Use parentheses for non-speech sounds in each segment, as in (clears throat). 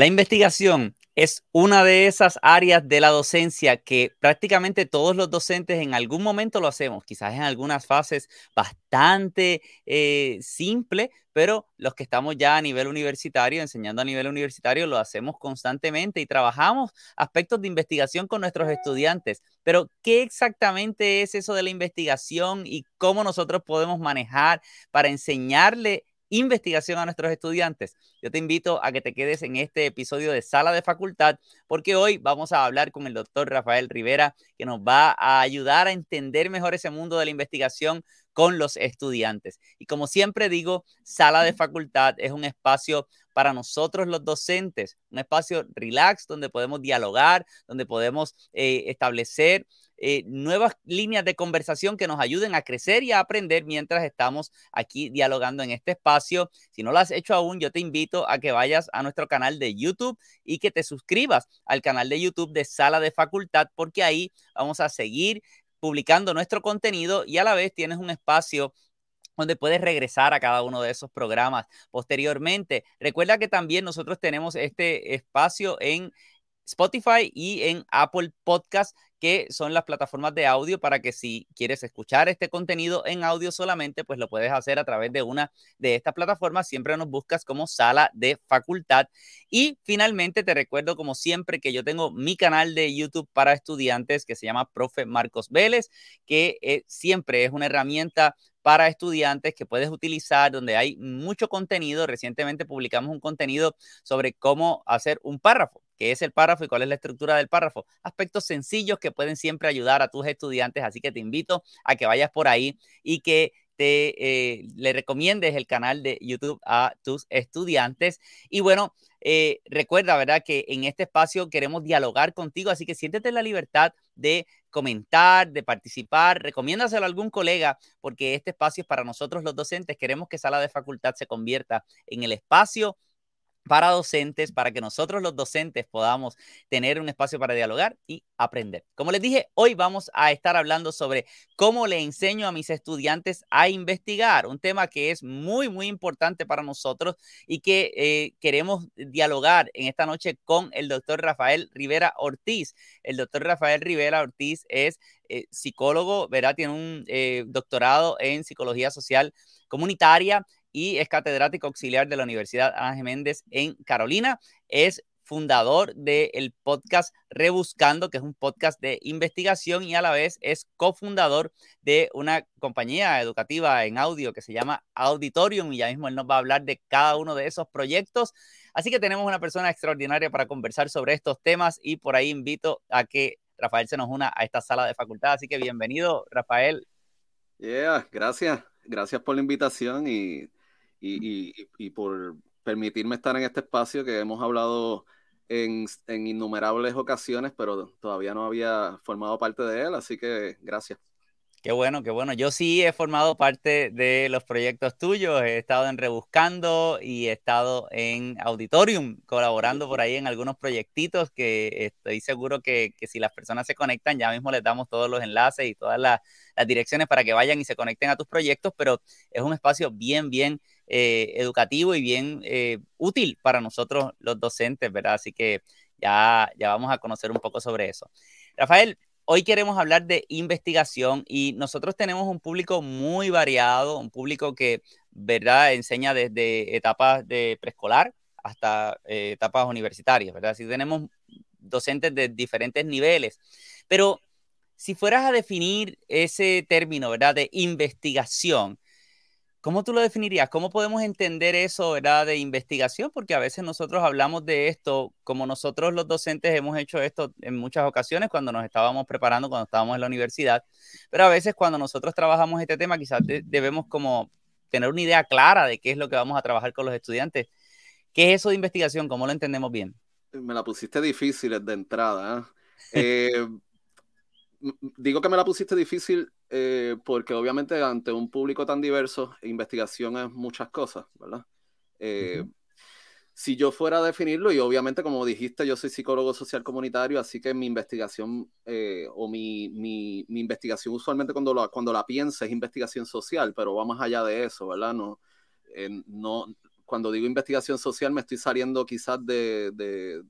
La investigación es una de esas áreas de la docencia que prácticamente todos los docentes en algún momento lo hacemos, quizás en algunas fases bastante eh, simple, pero los que estamos ya a nivel universitario, enseñando a nivel universitario, lo hacemos constantemente y trabajamos aspectos de investigación con nuestros estudiantes. Pero, ¿qué exactamente es eso de la investigación y cómo nosotros podemos manejar para enseñarle investigación a nuestros estudiantes. Yo te invito a que te quedes en este episodio de Sala de Facultad porque hoy vamos a hablar con el doctor Rafael Rivera que nos va a ayudar a entender mejor ese mundo de la investigación con los estudiantes. Y como siempre digo, Sala de Facultad es un espacio para nosotros los docentes, un espacio relax donde podemos dialogar, donde podemos eh, establecer eh, nuevas líneas de conversación que nos ayuden a crecer y a aprender mientras estamos aquí dialogando en este espacio. Si no lo has hecho aún, yo te invito a que vayas a nuestro canal de YouTube y que te suscribas al canal de YouTube de Sala de Facultad, porque ahí vamos a seguir publicando nuestro contenido y a la vez tienes un espacio donde puedes regresar a cada uno de esos programas posteriormente. Recuerda que también nosotros tenemos este espacio en Spotify y en Apple Podcast, que son las plataformas de audio para que si quieres escuchar este contenido en audio solamente, pues lo puedes hacer a través de una de estas plataformas. Siempre nos buscas como sala de facultad. Y finalmente te recuerdo como siempre que yo tengo mi canal de YouTube para estudiantes que se llama Profe Marcos Vélez, que eh, siempre es una herramienta para estudiantes que puedes utilizar, donde hay mucho contenido. Recientemente publicamos un contenido sobre cómo hacer un párrafo qué es el párrafo y cuál es la estructura del párrafo. Aspectos sencillos que pueden siempre ayudar a tus estudiantes, así que te invito a que vayas por ahí y que eh, le recomiendes el canal de YouTube a tus estudiantes. Y bueno, eh, recuerda, ¿verdad? Que en este espacio queremos dialogar contigo, así que siéntete la libertad de comentar, de participar, recomiéndaselo a algún colega, porque este espacio es para nosotros los docentes. Queremos que Sala de Facultad se convierta en el espacio para docentes, para que nosotros los docentes podamos tener un espacio para dialogar y aprender. Como les dije, hoy vamos a estar hablando sobre cómo le enseño a mis estudiantes a investigar, un tema que es muy, muy importante para nosotros y que eh, queremos dialogar en esta noche con el doctor Rafael Rivera Ortiz. El doctor Rafael Rivera Ortiz es eh, psicólogo, ¿verdad? Tiene un eh, doctorado en psicología social comunitaria y es catedrático auxiliar de la Universidad Ángel Méndez en Carolina. Es fundador del podcast Rebuscando, que es un podcast de investigación y a la vez es cofundador de una compañía educativa en audio que se llama Auditorium y ya mismo él nos va a hablar de cada uno de esos proyectos. Así que tenemos una persona extraordinaria para conversar sobre estos temas y por ahí invito a que Rafael se nos una a esta sala de facultad. Así que bienvenido, Rafael. Yeah, gracias. Gracias por la invitación y y, por permitirme estar en este espacio que hemos hablado en, en, innumerables ocasiones, pero todavía no había formado parte de él, así que gracias. Qué bueno, qué bueno. Yo sí he formado parte de los proyectos tuyos, he estado en Rebuscando y he estado en Auditorium, colaborando por ahí en algunos proyectitos que estoy seguro que, que si las personas se conectan, ya mismo les damos todos los enlaces y todas las, las direcciones para que vayan y se conecten a tus proyectos, pero es un espacio bien, bien eh, educativo y bien eh, útil para nosotros los docentes, ¿verdad? Así que ya, ya vamos a conocer un poco sobre eso. Rafael, hoy queremos hablar de investigación y nosotros tenemos un público muy variado, un público que, ¿verdad?, enseña desde etapas de preescolar hasta eh, etapas universitarias, ¿verdad? Así tenemos docentes de diferentes niveles, pero si fueras a definir ese término, ¿verdad?, de investigación, ¿Cómo tú lo definirías? ¿Cómo podemos entender eso, verdad, de investigación? Porque a veces nosotros hablamos de esto, como nosotros los docentes hemos hecho esto en muchas ocasiones cuando nos estábamos preparando, cuando estábamos en la universidad, pero a veces cuando nosotros trabajamos este tema quizás debemos como tener una idea clara de qué es lo que vamos a trabajar con los estudiantes. ¿Qué es eso de investigación? ¿Cómo lo entendemos bien? Me la pusiste difícil de entrada. ¿eh? (laughs) eh digo que me la pusiste difícil eh, porque obviamente ante un público tan diverso, investigación es muchas cosas, ¿verdad? Eh, si yo fuera a definirlo, y obviamente como dijiste, yo soy psicólogo social comunitario, así que mi investigación eh, o mi, mi, mi, investigación usualmente cuando la, cuando la pienso es investigación social, pero va más allá de eso, ¿verdad? No, no, cuando digo investigación social me estoy saliendo quizás de, de,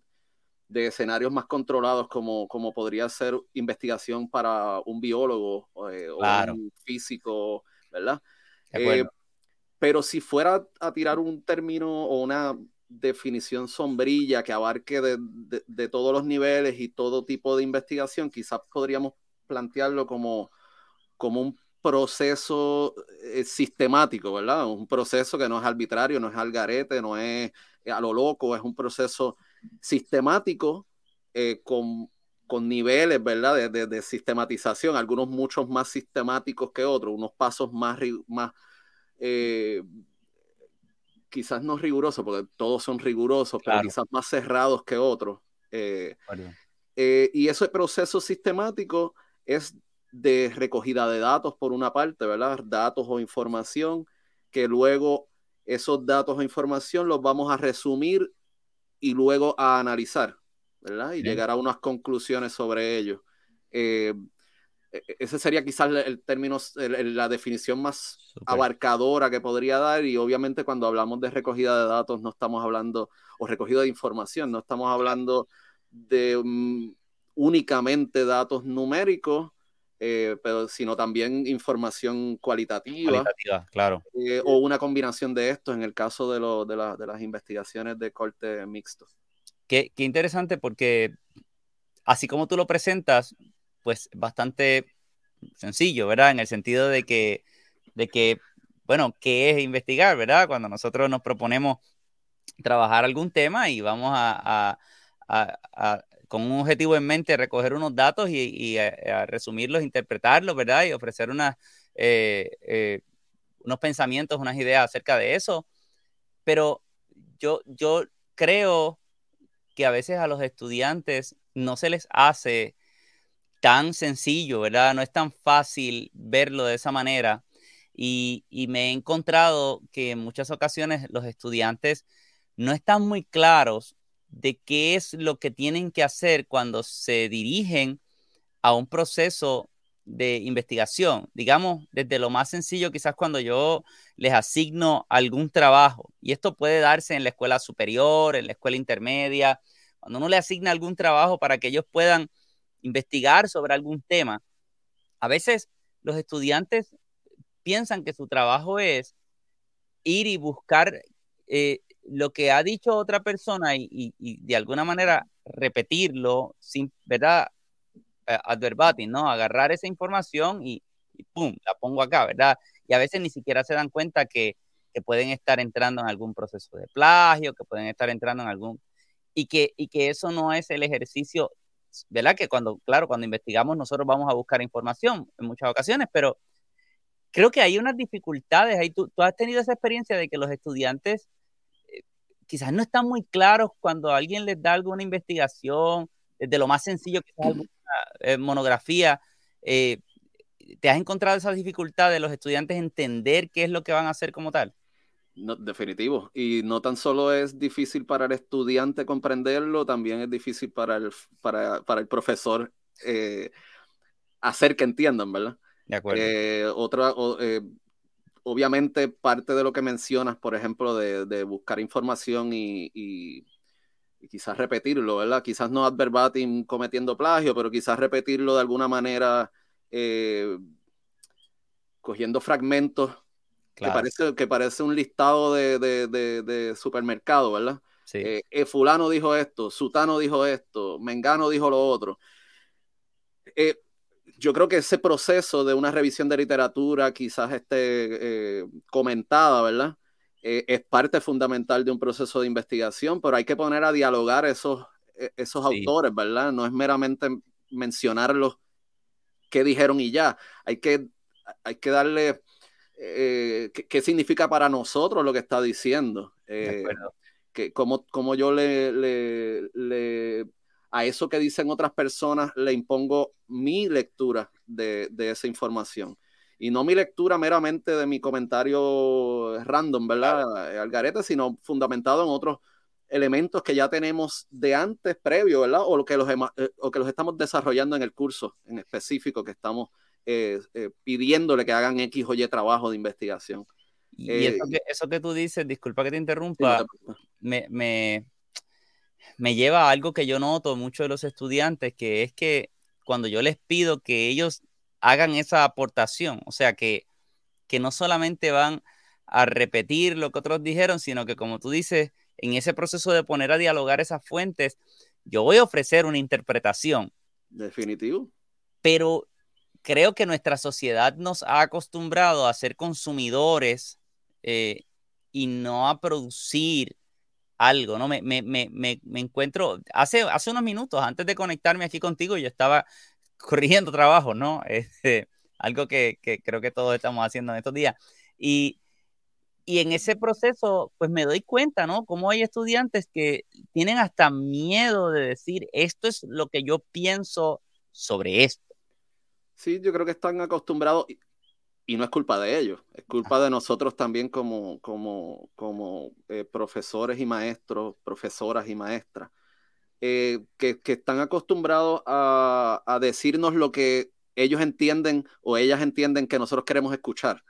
escenarios más controlados como, como podría ser investigación para un biólogo eh, o un físico, ¿verdad? Eh, pero si fuera a tirar un término o una definición sombrilla que abarque de, de, todos los niveles y todo tipo de investigación, quizás podríamos plantearlo como, como un proceso eh, sistemático, ¿verdad? Un proceso que no es arbitrario, no es al garete, no es a lo loco, es un proceso sistemático eh, con, con, niveles, ¿verdad? De, de, sistematización, algunos muchos más sistemáticos que otros, unos pasos más, más eh, quizás no rigurosos, porque todos son rigurosos, pero quizás más cerrados que otros. y ese proceso sistemático es de recogida de datos por una parte, ¿verdad? Datos o información, que luego esos datos o información los vamos a resumir y luego a analizar, ¿verdad? Y llegar a unas conclusiones sobre ello. Eh, e, e, ese sería quizás el término, la definición más abarcadora que podría dar y obviamente cuando hablamos de recogida de datos no estamos hablando, o recogida de información, no estamos hablando de mm, únicamente datos numéricos, eh, pero sino también información cualitativa. claro. Eh, o una combinación de estos en el caso de, lo, de, de, las investigaciones de corte mixto. Qué, qué, interesante porque así como tú lo presentas, pues bastante sencillo, ¿verdad? En el sentido de que, de que bueno, ¿qué es investigar, verdad? Cuando nosotros nos proponemos trabajar algún tema y vamos a, a, a con un objetivo en mente, recoger unos datos y, eh, resumirlos, interpretarlos, ¿verdad? Y ofrecer eh, eh, unos pensamientos, unas ideas acerca de eso. Pero yo, yo creo que a veces a los estudiantes no se les hace tan sencillo, ¿verdad? No es tan fácil verlo de esa manera. Y, y, me he encontrado que en muchas ocasiones los estudiantes no están muy claros de qué es lo que tienen que hacer cuando se dirigen a un proceso de investigación. Digamos, desde lo más sencillo, quizás cuando yo les asigno algún trabajo, y esto puede darse en la escuela superior, en la escuela intermedia, cuando uno le asigna algún trabajo para que ellos puedan investigar sobre algún tema, a veces los estudiantes piensan que su trabajo es ir y buscar eh, lo que ha dicho otra persona y, de alguna manera repetirlo sin, ¿verdad? Adverbating, ¿no? Agarrar esa información y, ¡pum! La pongo acá, ¿verdad? Y a veces ni siquiera se dan cuenta que, pueden estar entrando en algún proceso de plagio, que pueden estar entrando en algún... Y que, y que eso no es el ejercicio, ¿verdad? Que cuando, claro, cuando investigamos nosotros vamos a buscar información en muchas ocasiones, pero creo que hay unas dificultades ahí. Tú, tú has tenido esa experiencia de que los estudiantes quizás no están muy claros cuando alguien les da alguna investigación, desde lo más sencillo que es alguna eh, monografía. Eh, ¿Te has encontrado esa dificultad de los estudiantes entender qué es lo que van a hacer como tal? No, definitivo. Y no tan solo es difícil para el estudiante comprenderlo, también es difícil para el, para, para el profesor eh, hacer que entiendan, ¿verdad? De acuerdo. otra, obviamente parte de lo que mencionas, por ejemplo, de, buscar información y, quizás repetirlo, ¿verdad? Quizás no ad verbatim cometiendo plagio, pero quizás repetirlo de alguna manera eh, cogiendo fragmentos que, parece, que parece un listado de, supermercado, ¿verdad? Sí. Eh, eh, fulano dijo esto, Sutano dijo esto, Mengano dijo lo otro. Eh, yo creo que ese proceso de una revisión de literatura quizás esté eh, comentada, ¿verdad? Eh, es parte fundamental de un proceso de investigación, pero hay que poner a dialogar esos, e, esos autores, ¿verdad? No es meramente mencionarlos qué dijeron y ya. Hay que, hay que darle eh, qué, significa para nosotros lo que está diciendo. que como, como yo le, le a eso que dicen otras personas le impongo mi lectura de, esa información. Y no mi lectura meramente de mi comentario random, ¿verdad? Algarete, sino fundamentado en otros elementos que ya tenemos de antes, previo, ¿verdad? O, que los, eh, o que los estamos desarrollando en el curso en específico que estamos eh, eh, pidiéndole que hagan X o Y trabajo de investigación. Y eso, que, eso, que, tú dices, disculpa que te interrumpa, me, me, me lleva a algo que yo noto mucho de los estudiantes, que es que cuando yo les pido que ellos hagan esa aportación, o sea, que, que no solamente van a repetir lo que otros dijeron, sino que como tú dices, en ese proceso de poner a dialogar esas fuentes, yo voy a ofrecer una interpretación. Definitivo. Pero creo que nuestra sociedad nos ha acostumbrado a ser consumidores eh, y no a producir algo, ¿no? Me, me, me, me, encuentro, hace, hace unos minutos, antes de conectarme aquí contigo, yo estaba corrigiendo trabajo, ¿no? (laughs) Este, algo que, que, creo que todos estamos haciendo en estos días. Y, y en ese proceso, pues me doy cuenta, ¿no? Como hay estudiantes que tienen hasta miedo de decir, esto es lo que yo pienso sobre esto. Sí, yo creo que están acostumbrados, y no es culpa de ellos, es culpa de nosotros también como, como, como eh, profesores y maestros, profesoras y maestras, eh, que, están acostumbrados a, decirnos lo que ellos entienden o ellas entienden que nosotros queremos escuchar.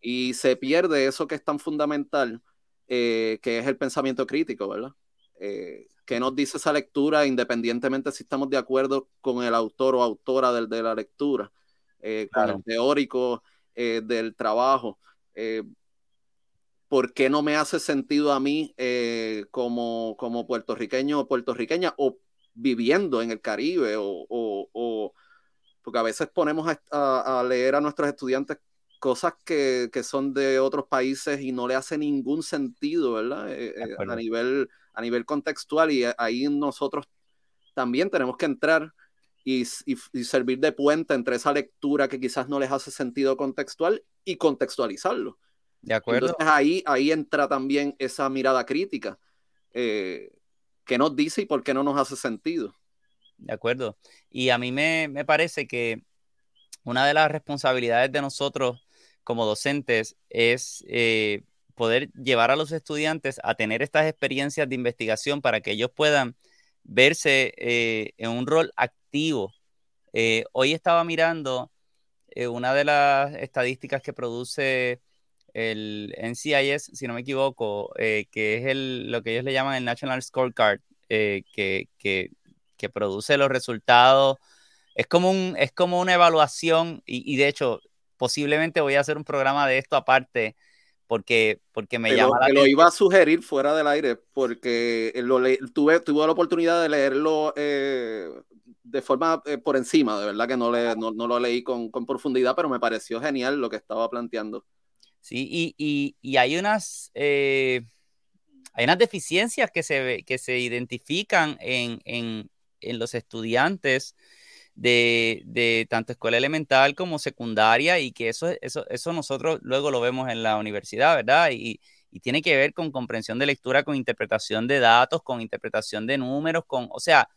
Y se pierde eso que es tan fundamental, eh, que es el pensamiento crítico, ¿verdad? que nos dice esa lectura independientemente si estamos de acuerdo con el autor o autora de la lectura eh, con el teórico eh, del trabajo. Eh, ¿Por qué no me hace sentido a mí como, como puertorriqueño o puertorriqueña o viviendo en el Caribe o, porque a veces ponemos a, leer a nuestros estudiantes cosas que, son de otros países y no le hace ningún sentido, ¿verdad? a, nivel, a nivel contextual y ahí nosotros también tenemos que entrar y, servir de puente entre esa lectura que quizás no les hace sentido contextual y contextualizarlo. De acuerdo. Entonces ahí, ahí entra también esa mirada crítica. Eh, que nos dice y por qué no nos hace sentido? De acuerdo. Y a mí me, parece que una de las responsabilidades de nosotros como docentes es eh, poder llevar a los estudiantes a tener estas experiencias de investigación para que ellos puedan verse eh, en un rol activo. Eh, hoy estaba mirando eh, una de las estadísticas que produce el NCIS, si no me equivoco, que es el, lo que ellos le llaman el National Scorecard, que, que, produce los resultados. Es como, un, es como una evaluación y, y de hecho posiblemente voy a hacer un programa de esto aparte porque, porque me llama la lo iba a sugerir fuera del aire, porque lo tuve, tuve la oportunidad de leerlo eh, de forma eh, por encima, de verdad que no, le, no, lo leí con, con, profundidad, pero me pareció genial lo que estaba planteando. Sí, y, y, y hay unas... Eh, hay unas deficiencias que se, que se identifican en, en, en los estudiantes de, tanto escuela elemental como secundaria y que eso, eso, eso nosotros luego lo vemos en la universidad, ¿verdad? Y, tiene que ver con comprensión de lectura, con interpretación de datos, con interpretación de números, con, o sea,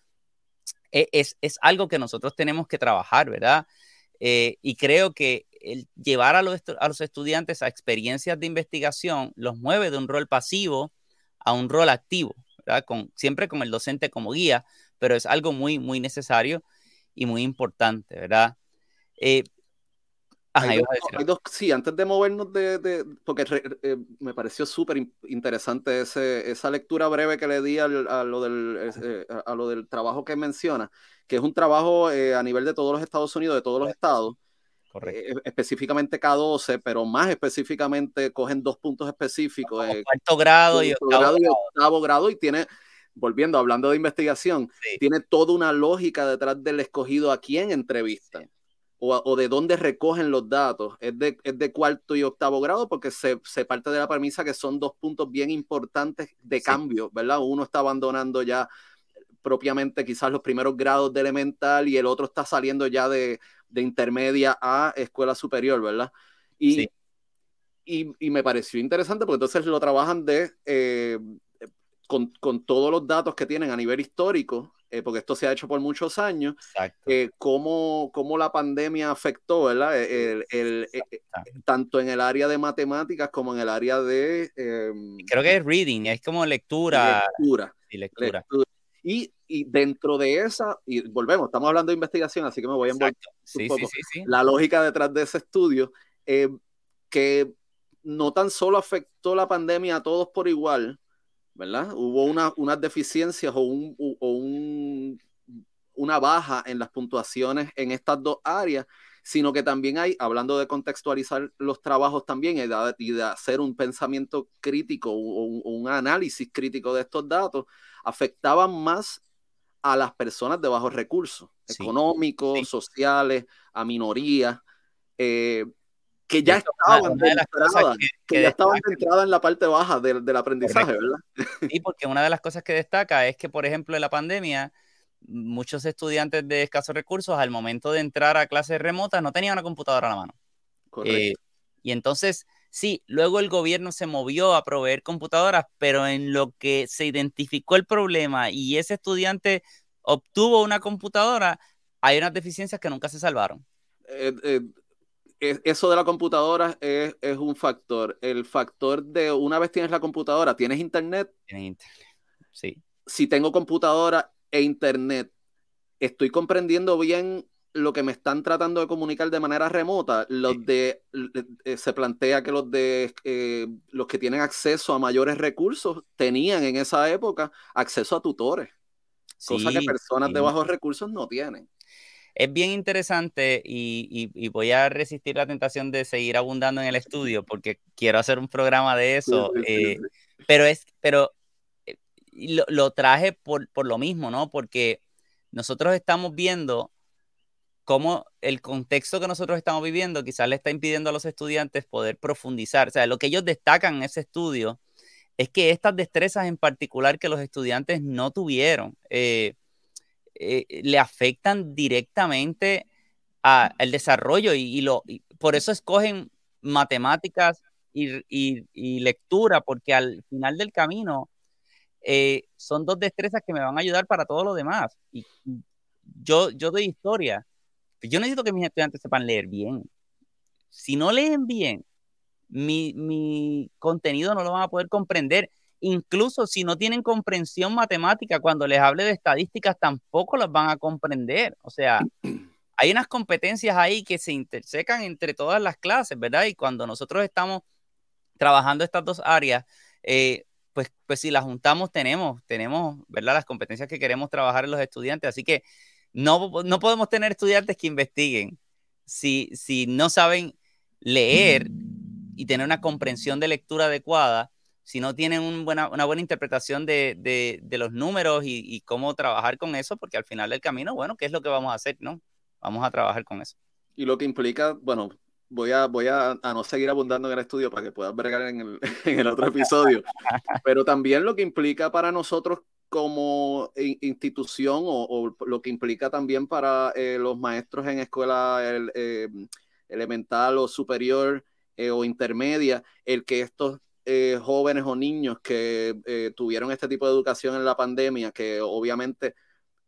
e, es, algo que nosotros tenemos que trabajar, ¿verdad? Eh, y creo que el llevar a los, a los estudiantes a experiencias de investigación los mueve de un rol pasivo a un rol activo, ¿verdad? Con, siempre con el docente como guía, pero es algo muy, muy necesario y muy importante, ¿verdad? Eh, sí, antes de movernos de, porque eh, me pareció súper interesante esa lectura breve que le di a, lo del, eh, a lo del trabajo que menciona, que es un trabajo a nivel de todos los Estados Unidos, de todos los estados, Correcto. específicamente K12, pero más específicamente cogen dos puntos específicos. cuarto grado y octavo grado. y octavo grado y tiene volviendo, hablando de investigación, tiene toda una lógica detrás del escogido a quién entrevista O, de dónde recogen los datos. Es de, es de cuarto y octavo grado porque se, parte de la premisa que son dos puntos bien importantes de cambio, ¿verdad? Uno está abandonando ya propiamente quizás los primeros grados de elemental y el otro está saliendo ya de, intermedia a escuela superior, ¿verdad? Y, y, me pareció interesante porque entonces lo trabajan de eh, con, todos los datos que tienen a nivel histórico, eh, porque esto se ha hecho por muchos años, eh, cómo, la pandemia afectó, ¿verdad? El, eh, tanto en el área de matemáticas como en el área de... Em, Creo que es reading, es como lectura. Lectura. Y lectura. Y, dentro de esa, y volvemos, estamos hablando de investigación, así que me voy a envolver un poco. la lógica detrás de ese estudio, que no tan solo afectó la pandemia a todos por igual, ¿verdad? Hubo una, unas deficiencias o, un, o un, una baja en las puntuaciones en estas dos áreas, sino que también hay, hablando de contextualizar los trabajos también y de, hacer un pensamiento crítico o un, análisis crítico de estos datos, afectaban más a las personas de bajos recursos, económicos, sociales, a minorías, que ya estaban, de que, ya estaban en la parte baja del, del aprendizaje, ¿verdad? (laughs) Sí, porque una de las cosas que destaca es que, por ejemplo, en la pandemia, muchos estudiantes de escasos recursos al momento de entrar a clases remotas no tenían una computadora a la mano. Eh, y entonces, sí, luego el gobierno se movió a proveer computadoras, pero en lo que se identificó el problema y ese estudiante obtuvo una computadora, hay unas deficiencias que nunca se salvaron. Eh, eh, eso de la computadora es, un factor. El factor de una vez tienes la computadora, tienes internet. Tienes internet, sí. Si tengo computadora e internet, estoy comprendiendo bien lo que me están tratando de comunicar de manera remota. Los de eh, se plantea que los de los que tienen acceso a mayores recursos tenían en esa época acceso a tutores, cosa que personas de bajos recursos no tienen es bien interesante y, voy a resistir la tentación de seguir abundando en el estudio porque quiero hacer un programa de eso, eh, pero es, pero eh, lo, traje por, lo mismo, ¿no? Porque nosotros estamos viendo cómo el contexto que nosotros estamos viviendo quizás le está impidiendo a los estudiantes poder profundizar. O sea, lo que ellos destacan en ese estudio es que estas destrezas en particular que los estudiantes no tuvieron, eh, eh, le afectan directamente al desarrollo y, lo, por eso escogen matemáticas y, lectura, porque al final del camino eh, son dos destrezas que me van a ayudar para todo lo demás. Y yo, yo doy historia. Yo necesito que mis estudiantes sepan leer bien. Si no leen bien, mi, mi contenido no lo van a poder comprender incluso si no tienen comprensión matemática, cuando les hable de estadísticas tampoco las van a comprender. O sea, (clears throat) hay unas competencias ahí que se intersecan entre todas las clases, ¿verdad? Y cuando nosotros estamos trabajando estas dos áreas, eh, pues, pues si las juntamos tenemos, tenemos, ¿verdad? Las competencias que queremos trabajar en los estudiantes. Así que no, no podemos tener estudiantes que investiguen si, si no saben leer y tener una comprensión de lectura adecuada si no tienen una buena interpretación de, los números y, cómo trabajar con eso, porque al final del camino, bueno, ¿qué es lo que vamos a hacer? ¿no? Vamos a trabajar con eso. Y lo que implica, bueno, voy a, voy a, no seguir abundando en el estudio para que puedas bregar en el, (laughs) en el otro episodio, (laughs) pero también lo que implica para nosotros como institución o, lo que implica también para eh, los maestros en escuela eh, elemental o superior eh, o intermedia, el que estos eh, jóvenes o niños que eh, tuvieron este tipo de educación en la pandemia, que obviamente,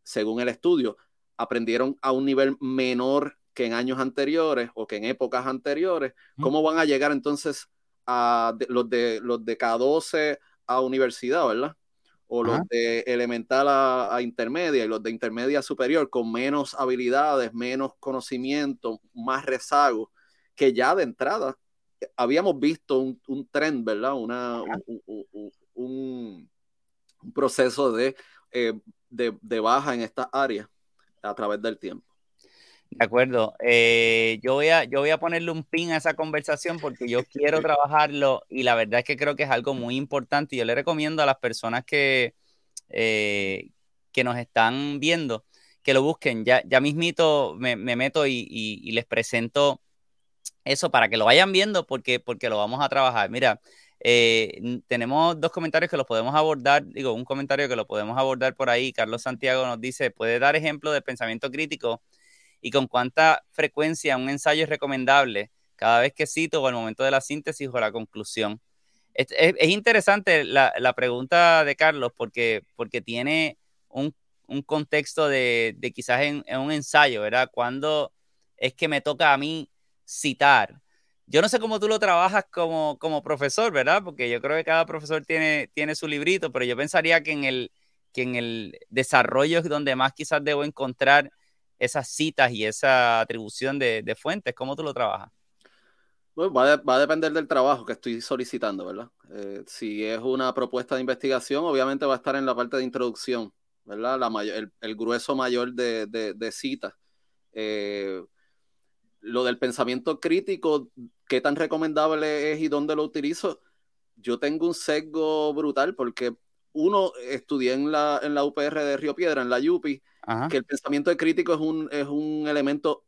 según el estudio, aprendieron a un nivel menor que en años anteriores o que en épocas anteriores, ¿cómo van a llegar entonces a los de los de K12 a universidad, ¿verdad? O los de elemental a, a, intermedia y los de intermedia superior con menos habilidades, menos conocimiento, más rezago, que ya de entrada habíamos visto un, un tren, ¿verdad? Una, un, proceso eh, de, de, baja en esta área a través del tiempo. De acuerdo. Eh, yo, voy a, yo voy a ponerle un pin a esa conversación porque yo quiero (laughs) trabajarlo y la verdad es que creo que es algo muy importante y yo le recomiendo a las personas que, eh, que nos están viendo que lo busquen. Ya, ya mismito me, me meto y, y les presento eso para que lo vayan viendo porque, porque lo vamos a trabajar. Mira, eh, tenemos dos comentarios que los podemos abordar, digo, un comentario que lo podemos abordar por ahí. Carlos Santiago nos dice, ¿puede dar ejemplo de pensamiento crítico y con cuánta frecuencia un ensayo es recomendable cada vez que cito o al momento de la síntesis o la conclusión? Es, interesante la, pregunta de Carlos porque, porque tiene un, contexto de, quizás en, en, un ensayo, ¿verdad? ¿Cuándo es que me toca a mí citar. Yo no sé cómo tú lo trabajas como, como profesor, ¿verdad? Porque yo creo que cada profesor tiene, tiene su librito, pero yo pensaría que en el, que en el desarrollo es donde más quizás debo encontrar esas citas y esa atribución de, fuentes. ¿Cómo tú lo trabajas? va, a depender del trabajo que estoy solicitando, ¿verdad? Eh, si es una propuesta de investigación, obviamente va a estar en la parte de introducción, ¿verdad? La mayor, el, grueso mayor de, de, citas. Eh, lo del pensamiento crítico, qué tan recomendable es y dónde lo utilizo, yo tengo un sesgo brutal porque uno, estudié en la, en la UPR de Río Piedra, en la UPI, que el pensamiento crítico es un, es un elemento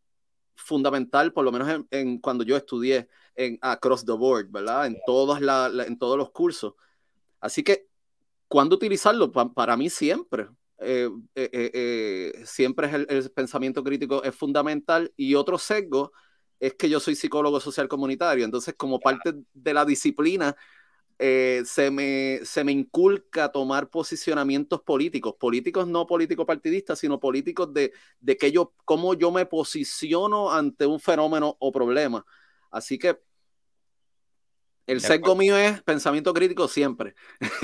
fundamental, por lo menos en, cuando yo estudié en Across the Board, ¿verdad? En, todos la, en todos los cursos. Así que, ¿cuándo utilizarlo? para mí siempre. Eh, eh, eh, siempre es el, pensamiento crítico es fundamental y otro sesgo es que yo soy psicólogo social comunitario, entonces como parte de la disciplina eh, se, me, se me inculca tomar posicionamientos políticos, políticos no políticos partidistas, sino políticos de, de que yo, cómo yo me posiciono ante un fenómeno o problema. Así que el sesgo mío es pensamiento crítico siempre. (laughs)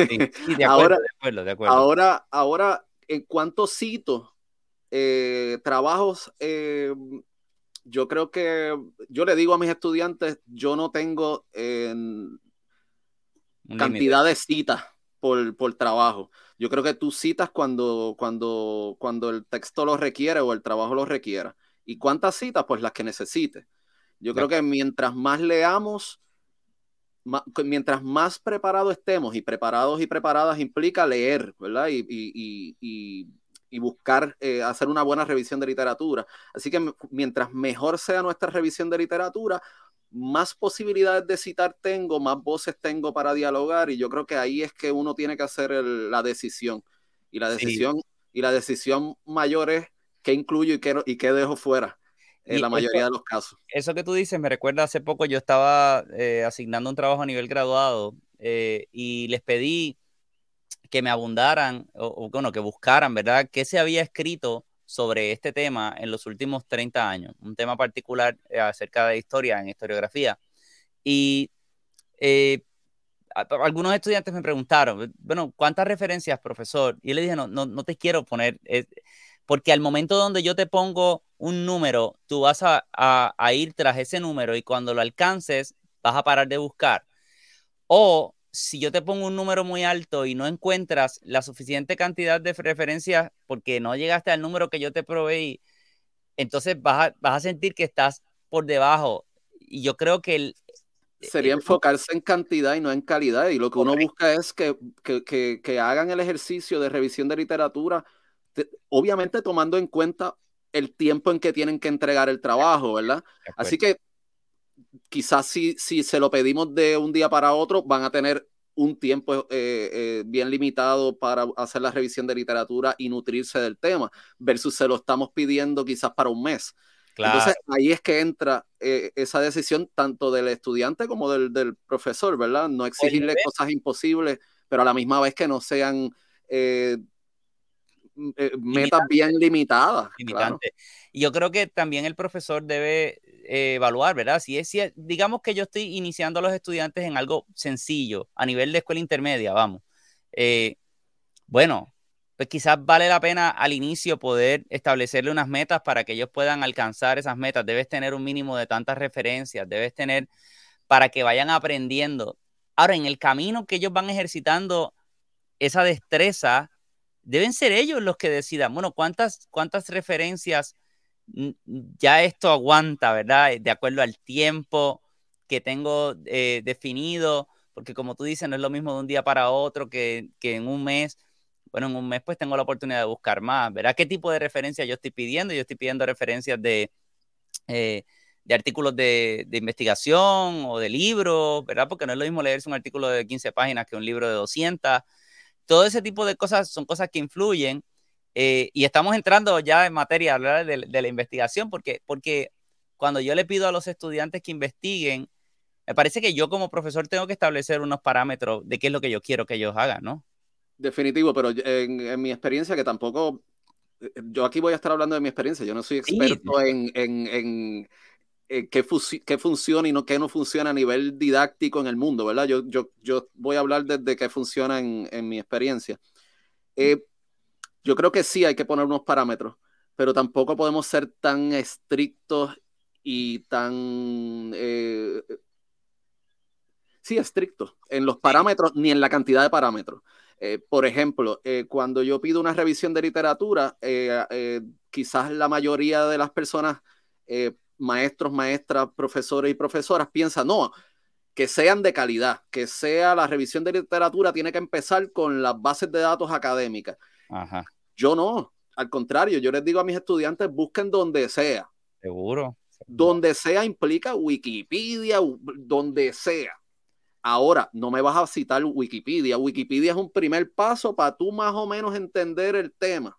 de acuerdo, ahora, Ahora, ahora, en cuanto cito eh, trabajos, eh, yo creo que yo le digo a mis estudiantes, yo no tengo cantidad de citas por, por, trabajo. Yo creo que tú citas cuando, cuando, cuando el texto lo requiere o el trabajo lo requiera. ¿Y cuántas citas? Pues las que necesites. Yo creo que mientras más leamos, mientras más preparados estemos, y preparados y preparadas implica leer, ¿verdad? Y, y, y, y buscar eh, hacer una buena revisión de literatura. Así que mientras mejor sea nuestra revisión de literatura, más posibilidades de citar tengo, más voces tengo para dialogar y yo creo que ahí es que uno tiene que hacer la decisión. Y la decisión, y la decisión mayor es qué incluyo y qué, y qué dejo fuera en la mayoría de los casos. Eso que tú dices me recuerda hace poco yo estaba eh, asignando un trabajo a nivel graduado eh, y les pedí que me abundaran o, o, bueno, que buscaran, ¿verdad? ¿Qué se había escrito sobre este tema en los últimos 30 años, un tema particular eh, acerca de historia en historiografía. Y eh, algunos estudiantes me preguntaron, bueno, ¿cuántas referencias, profesor? Y le dije, no, no, no te quiero poner, porque al momento donde yo te pongo un número, tú vas a, a ir tras ese número y cuando lo alcances, vas a parar de buscar. O si yo te pongo un número muy alto y no encuentras la suficiente cantidad de referencias porque no llegaste al número que yo te proveí, entonces vas a, sentir que estás por debajo. Y yo creo que el, Sería enfocarse en cantidad y no en calidad. Y lo que uno busca es que, hagan el ejercicio de revisión de literatura, obviamente tomando en cuenta el tiempo en que tienen que entregar el trabajo, ¿verdad? Así que quizás si, si se lo pedimos de un día para otro, van a tener un tiempo eh, eh, bien limitado para hacer la revisión de literatura y nutrirse del tema, versus se lo estamos pidiendo quizás para un mes. Entonces ahí es que entra eh, esa decisión tanto del estudiante como del, profesor, ¿verdad? No exigirle cosas imposibles, pero a la misma vez que no sean metas bien limitadas. Y yo creo que también el profesor debe eh, evaluar, ¿verdad? Si es, si digamos que yo estoy iniciando a los estudiantes en algo sencillo, a nivel de escuela intermedia, vamos. Eh, bueno, pues quizás vale la pena al inicio poder establecerle unas metas para que ellos puedan alcanzar esas metas. Debes tener un mínimo de tantas referencias, debes tener para que vayan aprendiendo. Ahora, en el camino que ellos van ejercitando esa destreza, deben ser ellos los que decidan, bueno, cuántas, cuántas referencias ya esto aguanta, ¿verdad? De acuerdo al tiempo que tengo eh, definido, porque como tú dices, no es lo mismo de un día para otro que, en un mes. Bueno, en un mes pues tengo la oportunidad de buscar más, ¿verdad? ¿Qué tipo de referencias yo estoy pidiendo? Yo estoy pidiendo referencias de, eh, de artículos de, de, investigación o de libros, ¿verdad? Porque no es lo mismo leerse un artículo de 15 páginas que un libro de 200. Todo ese tipo de cosas son cosas que influyen eh, y estamos entrando ya en materia de, de, la investigación, porque, porque cuando yo le pido a los estudiantes que investiguen, me parece que yo como profesor tengo que establecer unos parámetros de qué es lo que yo quiero que ellos hagan, ¿no? Definitivo, pero en, mi experiencia, que tampoco, eh, yo aquí voy a estar hablando de mi experiencia, yo no soy experto en, en, en, qué, qué, funciona y no, qué no funciona a nivel didáctico en el mundo, ¿verdad? Yo, yo, yo voy a hablar desde qué funciona en, mi experiencia. Eh, yo creo que sí hay que poner unos parámetros, pero tampoco podemos ser tan estrictos y tan, eh, sí, estricto en los parámetros ni en la cantidad de parámetros. Eh, por ejemplo, eh, cuando yo pido una revisión de literatura, eh, quizás la mayoría de las personas, maestros, maestras, profesores y profesoras, piensan, no, que sean de calidad, que sea la revisión de literatura tiene que empezar con las bases de datos académicas. Yo no, al contrario, yo les digo a mis estudiantes, busquen donde sea. Seguro. Donde sea implica Wikipedia, donde sea. Ahora, no me vas a citar Wikipedia. Wikipedia es un primer paso para tú más o menos entender el tema.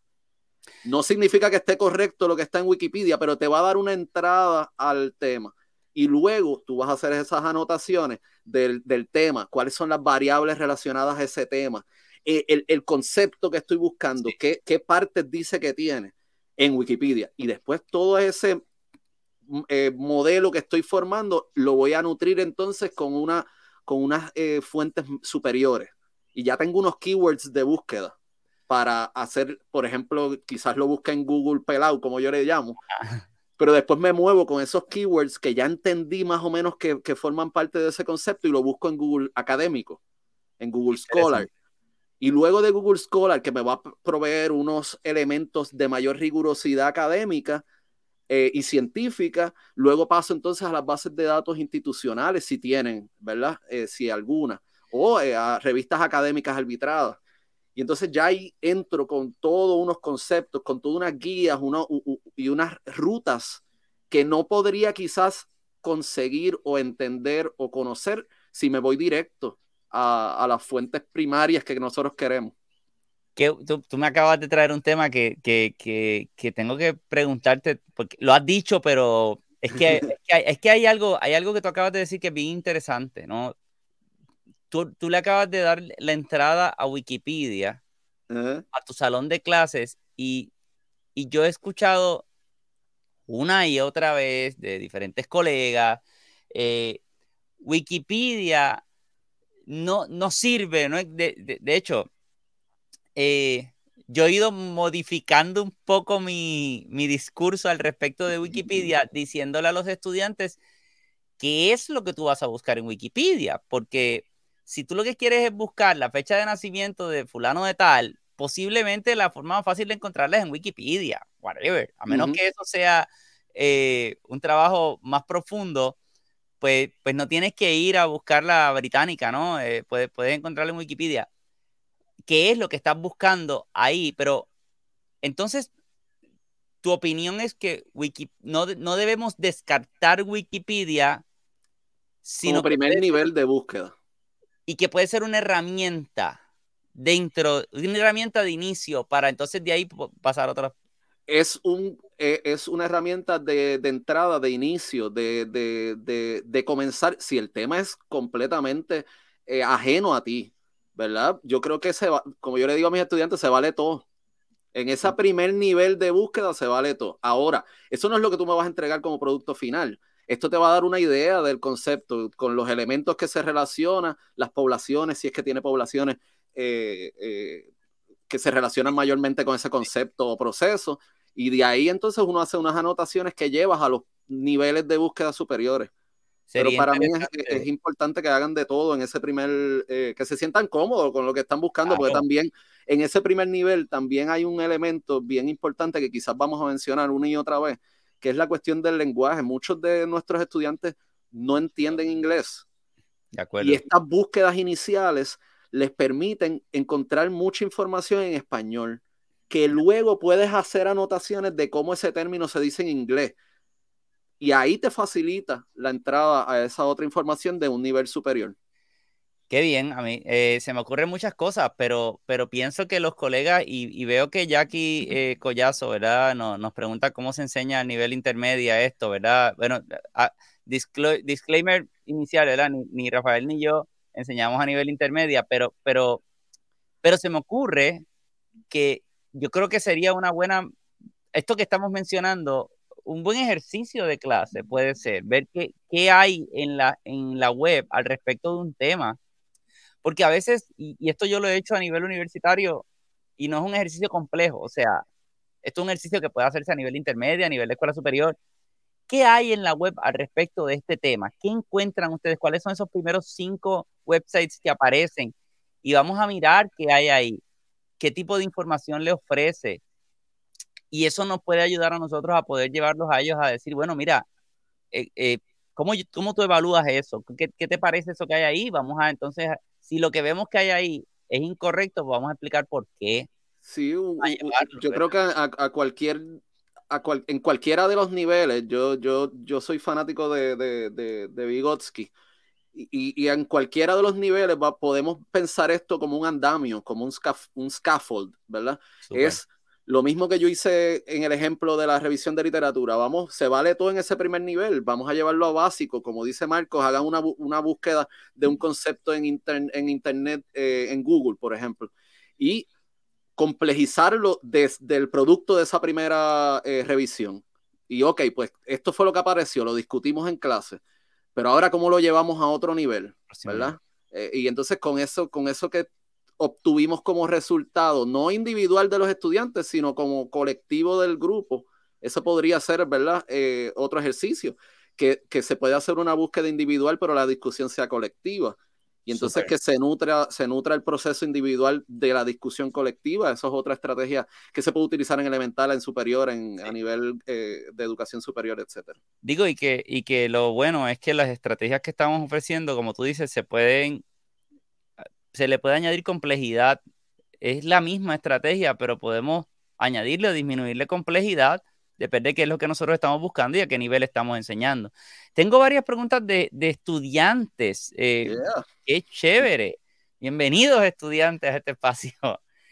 No significa que esté correcto lo que está en Wikipedia, pero te va a dar una entrada al tema. Y luego tú vas a hacer esas anotaciones del, tema, cuáles son las variables relacionadas a ese tema, eh, el, concepto que estoy buscando, qué, qué partes dice que tiene en Wikipedia. Y después todo ese mm, eh, modelo que estoy formando lo voy a nutrir entonces con una con unas eh, fuentes superiores. Y ya tengo unos keywords de búsqueda para hacer, por ejemplo, quizás lo busque en Google Pelao, como yo le llamo, pero después me muevo con esos keywords que ya entendí más o menos que, forman parte de ese concepto y lo busco en Google Académico, en Google Scholar. Y luego de Google Scholar, que me va a proveer unos elementos de mayor rigurosidad académica, eh, y científica. Luego paso entonces a las bases de datos institucionales, si tienen, ¿verdad? Eh, si alguna, o eh, a revistas académicas arbitradas. Y entonces ya ahí entro con todos unos conceptos, con todas unas guías y unas rutas que no podría quizás conseguir o entender o conocer si me voy directo a las fuentes primarias que nosotros queremos que tú, me acabas de traer un tema que, tengo que preguntarte, porque lo has dicho, pero es que, (laughs) es que, hay, algo, hay algo que tú acabas de decir que es bien interesante, ¿no? Tú, le acabas de dar la entrada a Wikipedia, a tu salón de clases, y, yo he escuchado una y otra vez de diferentes colegas, eh, Wikipedia no, no sirve, ¿no? de hecho, eh, yo he ido modificando un poco mi, discurso al respecto de Wikipedia, diciéndole a los estudiantes qué es lo que tú vas a buscar en Wikipedia, porque si tú lo que quieres es buscar la fecha de nacimiento de fulano de tal, posiblemente la forma más fácil de encontrarla es en Wikipedia, whatever, a menos que eso sea eh, un trabajo más profundo, pues, pues no tienes que ir a buscar la británica, ¿no? Eh, puedes, puedes encontrarla en Wikipedia qué es lo que estás buscando ahí, pero entonces tu opinión es que no, debemos descartar Wikipedia, sino como primer nivel de búsqueda. Y que puede ser una herramienta dentro, una herramienta de inicio para entonces de ahí pasar a otras. Es, un, e, es una herramienta de, entrada, de inicio, de, comenzar. Si el tema es completamente eh, ajeno a ti, ¿verdad? Yo creo que se va, como yo le digo a mis estudiantes, se vale todo. En ese primer nivel de búsqueda se vale todo. Ahora, eso no es lo que tú me vas a entregar como producto final. Esto te va a dar una idea del concepto, con los elementos que se relacionan, las poblaciones, si es que tiene poblaciones eh, eh, que se relacionan mayormente con ese concepto o proceso. Y de ahí entonces uno hace unas anotaciones que llevas a los niveles de búsqueda superiores. Pero para mí es, importante que hagan de todo en ese primer, eh, que se sientan cómodos con lo que están buscando, porque también en ese primer nivel también hay un elemento bien importante que quizás vamos a mencionar una y otra vez, que es la cuestión del lenguaje. Muchos de nuestros estudiantes no entienden inglés. Y estas búsquedas iniciales les permiten encontrar mucha información en español, que luego puedes hacer anotaciones de cómo ese término se dice en inglés y ahí te facilita la entrada a esa otra información de un nivel superior. Qué bien, a mí eh, se me ocurren muchas cosas, pero, pero pienso que los colegas, y, veo que Jackie eh, Collazo, ¿verdad? nos pregunta cómo se enseña a nivel intermedia esto, ¿verdad? Bueno, disclaimer inicial, ¿verdad? Ni, Rafael ni yo enseñamos a nivel intermedia, pero, pero, pero se me ocurre que yo creo que sería una buena, esto que estamos mencionando, un buen ejercicio de clase puede ser ver qué, qué hay en la, en la web al respecto de un tema. Porque a veces, y, esto yo lo he hecho a nivel universitario, y no es un ejercicio complejo, o sea, esto es un ejercicio que puede hacerse a nivel intermedio, a nivel de escuela superior, ¿Qué hay en la web al respecto de este tema? ¿Qué encuentran ustedes? ¿Cuáles son esos primeros cinco websites que aparecen? Y vamos a mirar qué hay ahí, qué tipo de información le ofrece. Y eso nos puede ayudar a nosotros a poder llevarlos a ellos a decir, bueno, mira, eh, eh, ¿cómo, ¿cómo, tú evalúas eso? ¿Qué, ¿Qué, te parece eso que hay ahí? Vamos a, entonces, si lo que vemos que hay ahí es incorrecto, pues vamos a explicar por qué. Sí, yo creo que a, cualquier en cualquiera de los niveles, yo, yo, yo soy fanático de, de, de, Vygotsky, y, y, en cualquiera de los niveles podemos pensar esto como un andamio, como un, un scaffold, ¿verdad? Es lo mismo que yo hice en el ejemplo de la revisión de literatura. Vamos, se vale todo en ese primer nivel. Vamos a llevarlo a básico. Como dice Marcos, hagan una, una búsqueda de un concepto en, en Internet, eh, en Google, por ejemplo. Y complejizarlo desde el producto de esa primera eh, revisión. Y ok, pues esto fue lo que apareció, lo discutimos en clase, pero ahora cómo lo llevamos a otro nivel, ¿verdad? Eh, y entonces con eso, con eso que obtuvimos como resultado, no individual de los estudiantes, sino como colectivo del grupo, eso podría ser, ¿verdad? Eh, otro ejercicio, que, que se puede hacer una búsqueda individual, pero la discusión sea colectiva. Y entonces que se nutra, se nutra el proceso individual de la discusión colectiva, eso es otra estrategia que se puede utilizar en elemental, en superior, en, a nivel eh, de educación superior, etcétera. Digo, y que, y que lo bueno es que las estrategias que estamos ofreciendo, como tú dices, se pueden, se le puede añadir complejidad. Es la misma estrategia, pero podemos añadirle o disminuirle complejidad Depende de qué es lo que nosotros estamos buscando y a qué nivel estamos enseñando. Tengo varias preguntas de, estudiantes. Eh, Qué chévere. Bienvenidos estudiantes a este espacio.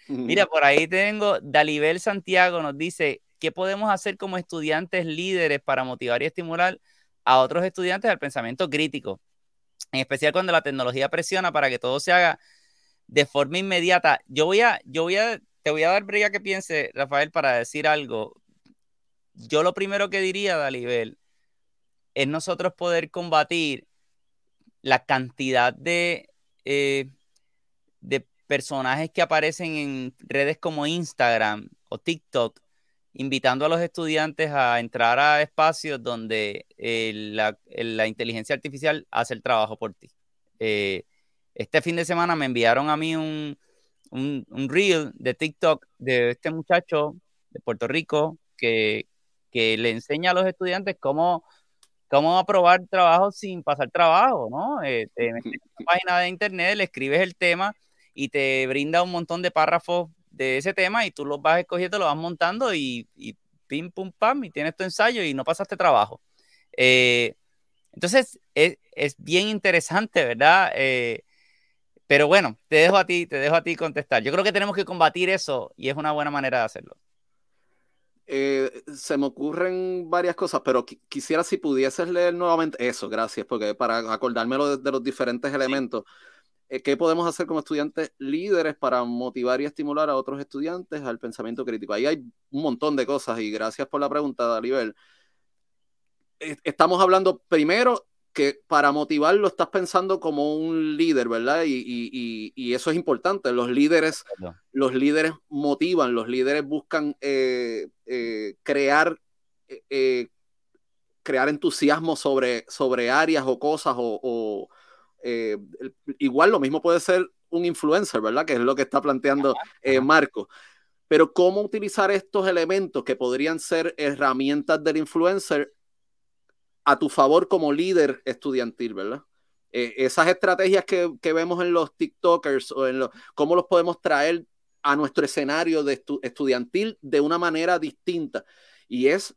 Mira, por ahí tengo Dalibel Santiago nos dice, ¿qué podemos hacer como estudiantes líderes para motivar y estimular a otros estudiantes al pensamiento crítico? En especial cuando la tecnología presiona para que todo se haga de forma inmediata. Yo voy a, yo voy a, te voy a dar brilla que piense, Rafael, para decir algo yo lo primero que diría, Dalibel, es nosotros poder combatir la cantidad de, eh, de personajes que aparecen en redes como Instagram o TikTok, invitando a los estudiantes a entrar a espacios donde eh, la, inteligencia artificial hace el trabajo por ti. Eh, este fin de semana me enviaron a mí un, un, un reel de TikTok de este muchacho de Puerto Rico que, que le enseña a los estudiantes cómo, cómo aprobar trabajo sin pasar trabajo, ¿no? Eh, te metes en una (laughs) página de internet, le escribes el tema y te brinda un montón de párrafos de ese tema y tú los vas escogiendo, los vas montando y, y pim, pum, pam, y tienes tu ensayo y no pasaste trabajo. Eh, entonces, es, es, bien interesante, ¿verdad? Eh, pero bueno, te dejo a ti, te dejo a ti contestar. Yo creo que tenemos que combatir eso y es una buena manera de hacerlo. Eh, se me ocurren varias cosas, pero quisiera si pudieses leer nuevamente eso, gracias, porque para acordarme de, los diferentes elementos, ¿qué podemos hacer como estudiantes líderes para motivar y estimular a otros estudiantes al pensamiento crítico? Ahí hay un montón de cosas y gracias por la pregunta, Dalibel. Estamos hablando primero que para motivarlo estás pensando como un líder, ¿verdad? Y, eso es importante. Los líderes, los líderes motivan, los líderes buscan eh, eh, crear, eh, crear entusiasmo sobre, sobre áreas o cosas o, igual lo mismo puede ser un influencer, ¿verdad? Que es lo que está planteando Marco. Pero cómo utilizar estos elementos que podrían ser herramientas del influencer a tu favor como líder estudiantil, ¿verdad? Eh, esas estrategias que, vemos en los TikTokers o en los, cómo los podemos traer a nuestro escenario de estudiantil de una manera distinta. Y es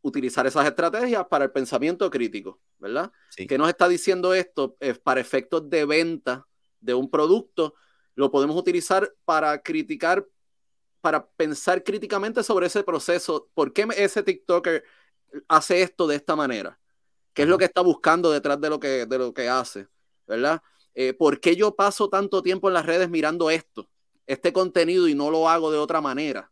utilizar esas estrategias para el pensamiento crítico, ¿verdad? ¿Qué nos está diciendo esto? Es para efectos de venta de un producto, lo podemos utilizar para criticar, para pensar críticamente sobre ese proceso. ¿Por qué ese TikToker hace esto de esta manera? ¿Qué es lo que está buscando detrás de lo que, de lo que hace? ¿Verdad? Eh, ¿Por qué yo paso tanto tiempo en las redes mirando esto, este contenido y no lo hago de otra manera?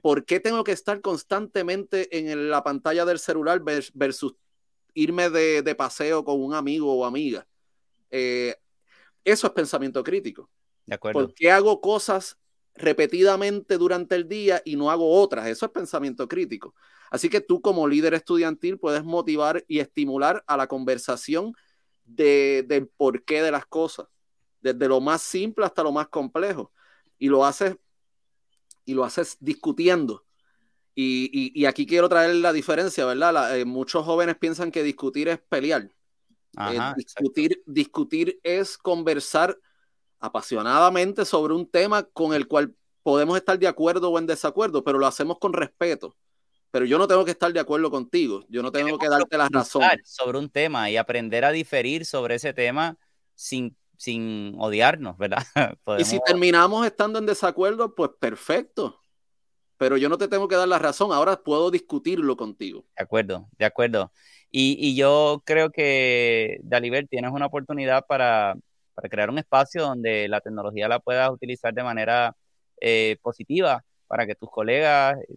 ¿Por qué tengo que estar constantemente en la pantalla del celular versus irme de, paseo con un amigo o amiga? Eh, eso es pensamiento crítico. De acuerdo. ¿Por qué hago cosas repetidamente durante el día y no hago otras. Eso es pensamiento crítico. Así que tú como líder estudiantil puedes motivar y estimular a la conversación de, del porqué de las cosas, desde lo más simple hasta lo más complejo. Y lo haces, y lo haces discutiendo. Y, aquí quiero traer la diferencia, ¿verdad? Eh, muchos jóvenes piensan que discutir es pelear. Eh, discutir, discutir es conversar apasionadamente sobre un tema con el cual podemos estar de acuerdo o en desacuerdo, pero lo hacemos con respeto pero yo no tengo que estar de acuerdo contigo, yo no tengo que darte la razón. Sobre un tema y aprender a diferir sobre ese tema sin, sin odiarnos, ¿verdad? (laughs) Y si terminamos estando en desacuerdo, pues perfecto. Pero yo no te tengo que dar la razón, ahora puedo discutirlo contigo. De acuerdo, de acuerdo. Y, yo creo que, Dalibert, tienes una oportunidad para, para, crear un espacio donde la tecnología la puedas utilizar de manera eh, positiva para que tus colegas, eh,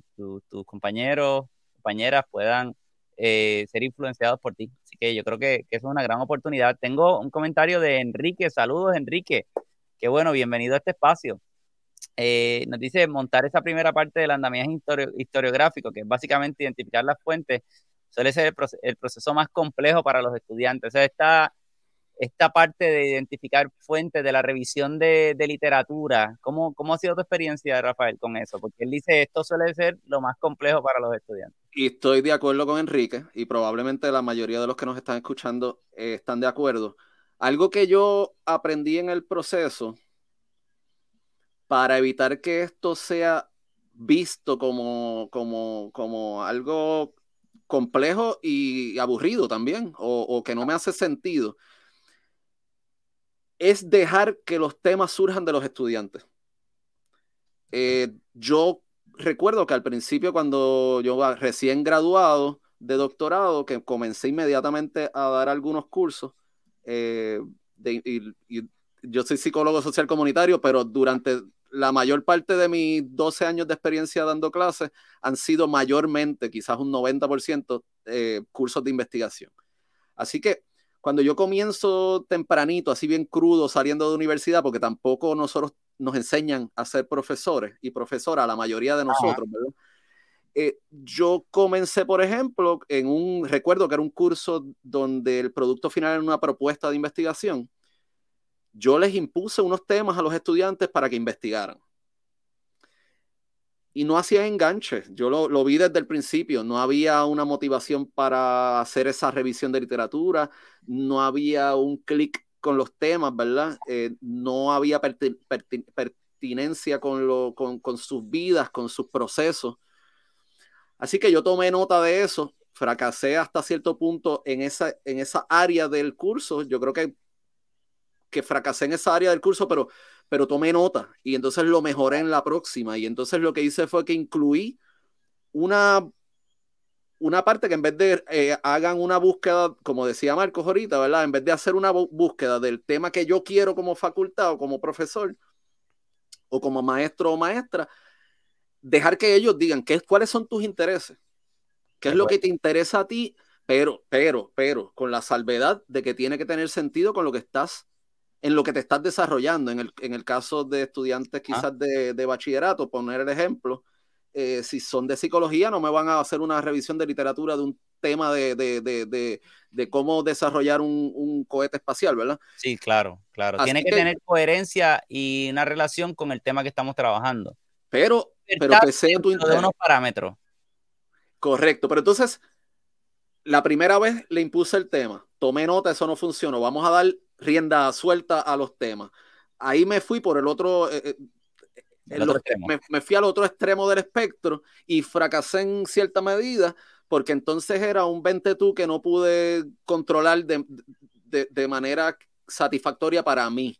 tus compañeros, compañeras puedan eh, ser influenciados por ti. Así que yo creo que, eso es una gran oportunidad. Tengo un comentario de Enrique. Saludos, Enrique. Qué bueno, bienvenido a este espacio. Eh, nos dice montar esa primera parte del andamiaje historiográfico, que es básicamente identificar las fuentes, suele ser el, el proceso más complejo para los estudiantes. O sea, está esta parte de identificar fuentes de la revisión de, literatura. ¿Cómo, ¿Cómo, ha sido tu experiencia, Rafael, con eso? Porque él dice esto suele ser lo más complejo para los estudiantes. Y estoy de acuerdo con Enrique, y probablemente la mayoría de los que nos están escuchando eh, están de acuerdo. Algo que yo aprendí en el proceso para evitar que esto sea visto como, como, como algo complejo y aburrido también, o, que no me hace sentido es dejar que los temas surjan de los estudiantes. Eh, yo recuerdo que al principio, cuando yo recién graduado de doctorado, que comencé inmediatamente a dar algunos cursos, eh, y, yo soy psicólogo social comunitario, pero durante la mayor parte de mis 12 años de experiencia dando clases han sido mayormente, quizás un 90%, eh, cursos de investigación. Así que cuando yo comienzo tempranito, así bien crudo, saliendo de universidad, porque tampoco nosotros nos enseñan a ser profesores y profesora, la mayoría de nosotros, ¿verdad? Eh, yo comencé, por ejemplo, en un, recuerdo que era un curso donde el producto final era una propuesta de investigación. Yo les impuse unos temas a los estudiantes para que investigaran y no hacía enganche. Yo lo, vi desde el principio. No había una motivación para hacer esa revisión de literatura, no había un clic con los temas, ¿verdad? Eh, no había pertinencia con, lo, sus vidas, con sus procesos. Así que yo tomé nota de eso, fracasé hasta cierto punto en esa área del curso. Yo creo que, que fracasé en esa área del curso, pero pero tomé nota y entonces lo mejoré en la próxima. Y entonces lo que hice fue que incluí una, una parte que en vez de eh, hagan una búsqueda, como decía Marcos ahorita, ¿verdad? En vez de hacer una búsqueda del tema que yo quiero como facultad o como profesor o como maestro o maestra, dejar que ellos digan qué, cuáles son tus intereses, qué es lo que te interesa a ti, pero, pero, pero, con la salvedad de que tiene que tener sentido con lo que estás en lo que te estás desarrollando. En el, en el caso de estudiantes ah. quizás de, de, bachillerato, poner el ejemplo, eh, si son de psicología, no me van a hacer una revisión de literatura de un tema de, de, de cómo desarrollar un, un, cohete espacial, ¿verdad? Sí, claro, claro. Tiene que, tener coherencia y una relación con el tema que estamos trabajando. Pero, pero que sea tu interés. De unos parámetros. Correcto, pero entonces, la primera vez le impuse el tema, tomé nota, eso no funcionó, vamos a dar rienda suelta a los temas. Ahí me fui por el otro, eh, eh, me, fui al otro extremo del espectro y fracasé en cierta medida porque entonces era un 20 tú que no pude controlar de, de manera satisfactoria para mí.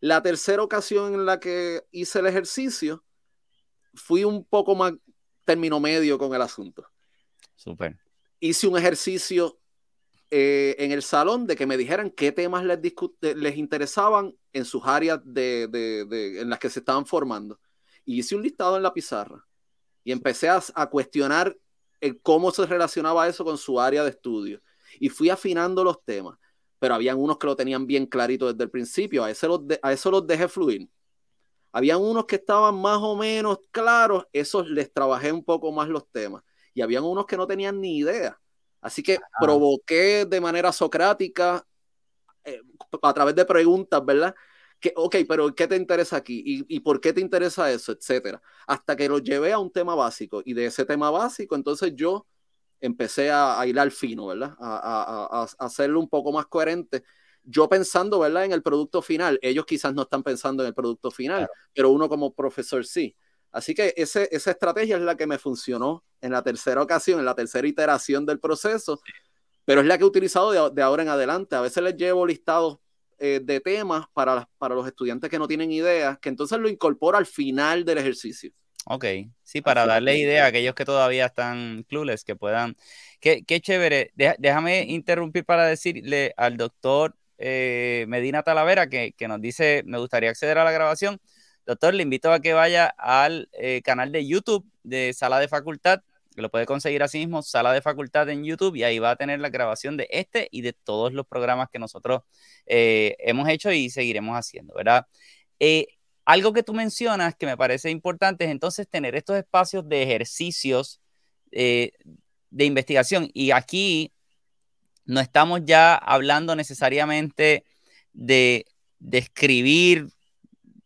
La tercera ocasión en la que hice el ejercicio, fui un poco más término medio con el asunto. Súper. Hice un ejercicio eh, en el salón de que me dijeran qué temas les, les interesaban en sus áreas de, de, en las que se estaban formando. Y hice un listado en la pizarra y empecé a, a cuestionar el cómo se relacionaba eso con su área de estudio. Y fui afinando los temas, pero habían unos que lo tenían bien clarito desde el principio. A eso los, a eso los dejé fluir. Habían unos que estaban más o menos claros, esos les trabajé un poco más los temas. Y habían unos que no tenían ni idea. Así que provoqué de manera socrática, eh, a través de preguntas, ¿verdad? Que, ok, pero ¿qué te interesa aquí? ¿Y, ¿Y, por qué te interesa eso? Etcétera. Hasta que lo llevé a un tema básico. Y de ese tema básico, entonces yo empecé a, a hilar fino, ¿verdad? A, a, a, hacerlo un poco más coherente. Yo pensando, ¿verdad? En el producto final. Ellos quizás no están pensando en el producto final, pero uno como profesor sí. Así que ese, esa estrategia es la que me funcionó en la tercera ocasión, en la tercera iteración del proceso, pero es la que he utilizado de, de ahora en adelante. A veces les llevo listados eh, de temas para, para los estudiantes que no tienen idea, que entonces lo incorporo al final del ejercicio. Ok, sí, para darle idea a aquellos que todavía están clueless, que puedan. Qué, qué chévere. déjame interrumpir para decirle al doctor eh, Medina Talavera que, que, nos dice: Me gustaría acceder a la grabación. Doctor, le invito a que vaya al eh, canal de YouTube de Sala de Facultad, que lo puede conseguir así mismo, Sala de Facultad en YouTube, y ahí va a tener la grabación de este y de todos los programas que nosotros eh, hemos hecho y seguiremos haciendo, ¿verdad? Eh, algo que tú mencionas que me parece importante es entonces tener estos espacios de ejercicios de investigación. Y aquí no estamos ya hablando necesariamente de, de escribir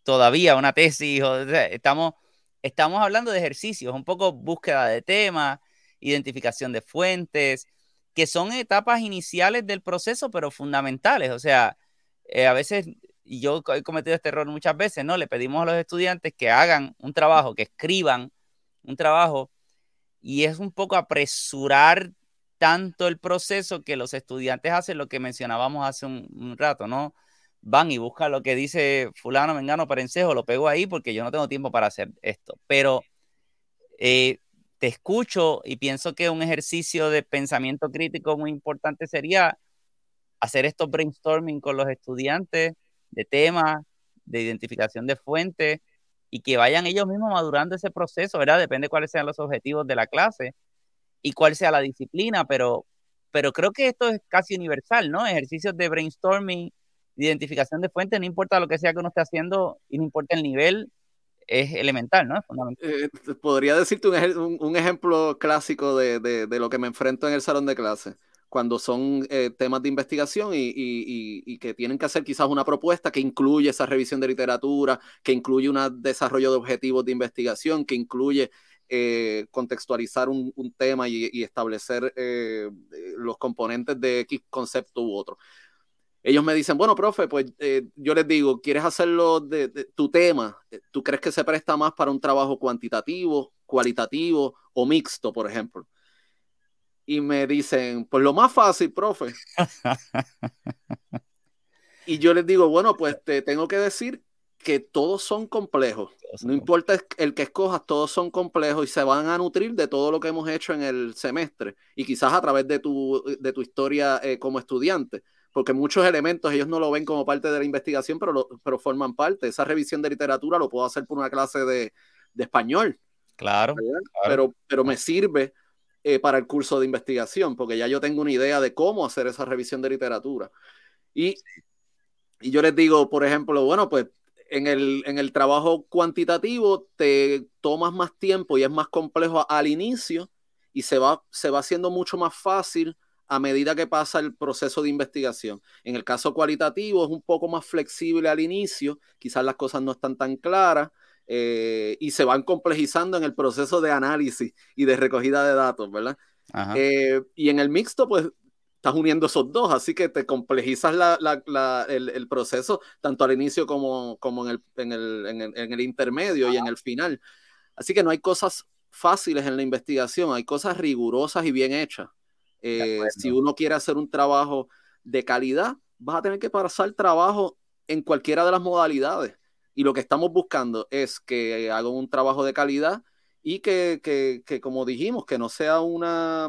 todavía una tesis, o, estamos, estamos hablando de ejercicios, un poco búsqueda de temas, identificación de fuentes, que son etapas iniciales del proceso, pero fundamentales. O sea, eh, a veces y yo he cometido este error muchas veces, ¿no? Le pedimos a los estudiantes que hagan un trabajo, que escriban un trabajo, y es un poco apresurar tanto el proceso que los estudiantes hacen lo que mencionábamos hace un, rato, ¿no? Van y buscan lo que dice fulano, mengano, parencejo, lo pego ahí porque yo no tengo tiempo para hacer esto. Pero eh, te escucho y pienso que un ejercicio de pensamiento crítico muy importante sería hacer estos brainstorming con los estudiantes, de temas, de identificación de fuentes y que vayan ellos mismos madurando ese proceso, ¿verdad? Depende cuáles sean los objetivos de la clase y cuál sea la disciplina, pero, pero creo que esto es casi universal, ¿no? Ejercicios de brainstorming, de identificación de fuentes, no importa lo que sea que uno esté haciendo y no importa el nivel, es elemental, ¿no? Es fundamental. Eh, podría decirte un, ejemplo clásico de, de, de, lo que me enfrento en el salón de clase cuando son eh, temas de investigación y, y, y, que tienen que hacer quizás una propuesta que incluye esa revisión de literatura, que incluye un desarrollo de objetivos de investigación, que incluye eh, contextualizar un, un tema y, establecer eh, los componentes de X concepto u otro. Ellos me dicen, bueno, profe, pues eh, yo les digo, ¿quieres hacerlo de, de tu tema? ¿Tú crees que se presta más para un trabajo cuantitativo, cualitativo o mixto, por ejemplo? y me dicen, pues lo más fácil, profe. (laughs) y yo les digo, bueno, pues te tengo que decir que todos son complejos. No importa el que escojas, todos son complejos y se van a nutrir de todo lo que hemos hecho en el semestre y quizás a través de tu, de tu historia eh, como estudiante, porque muchos elementos ellos no lo ven como parte de la investigación, pero, lo, pero forman parte. Esa revisión de literatura lo puedo hacer por una clase de, de español. Claro, claro. Pero, pero me sirve eh, para el curso de investigación, porque ya yo tengo una idea de cómo hacer esa revisión de literatura. Y, y yo les digo, por ejemplo, bueno, pues en el, en el trabajo cuantitativo te tomas más tiempo y es más complejo al inicio y se va, se va haciendo mucho más fácil a medida que pasa el proceso de investigación. En el caso cualitativo es un poco más flexible al inicio, quizás las cosas no están tan claras, eh, y se van complejizando en el proceso de análisis y de recogida de datos, ¿verdad? Eh, y en el mixto, pues estás uniendo esos dos, así que te complejizas la, la, la, el, el, proceso tanto al inicio como, como en, el, en, el, en, el, en, el, intermedio Ajá. y en el final. Así que no hay cosas fáciles en la investigación, hay cosas rigurosas y bien hechas. Eh, si uno quiere hacer un trabajo de calidad, vas a tener que pasar trabajo en cualquiera de las modalidades. Y lo que estamos buscando es que hagan un trabajo de calidad y que, que, que como dijimos, que no sea una,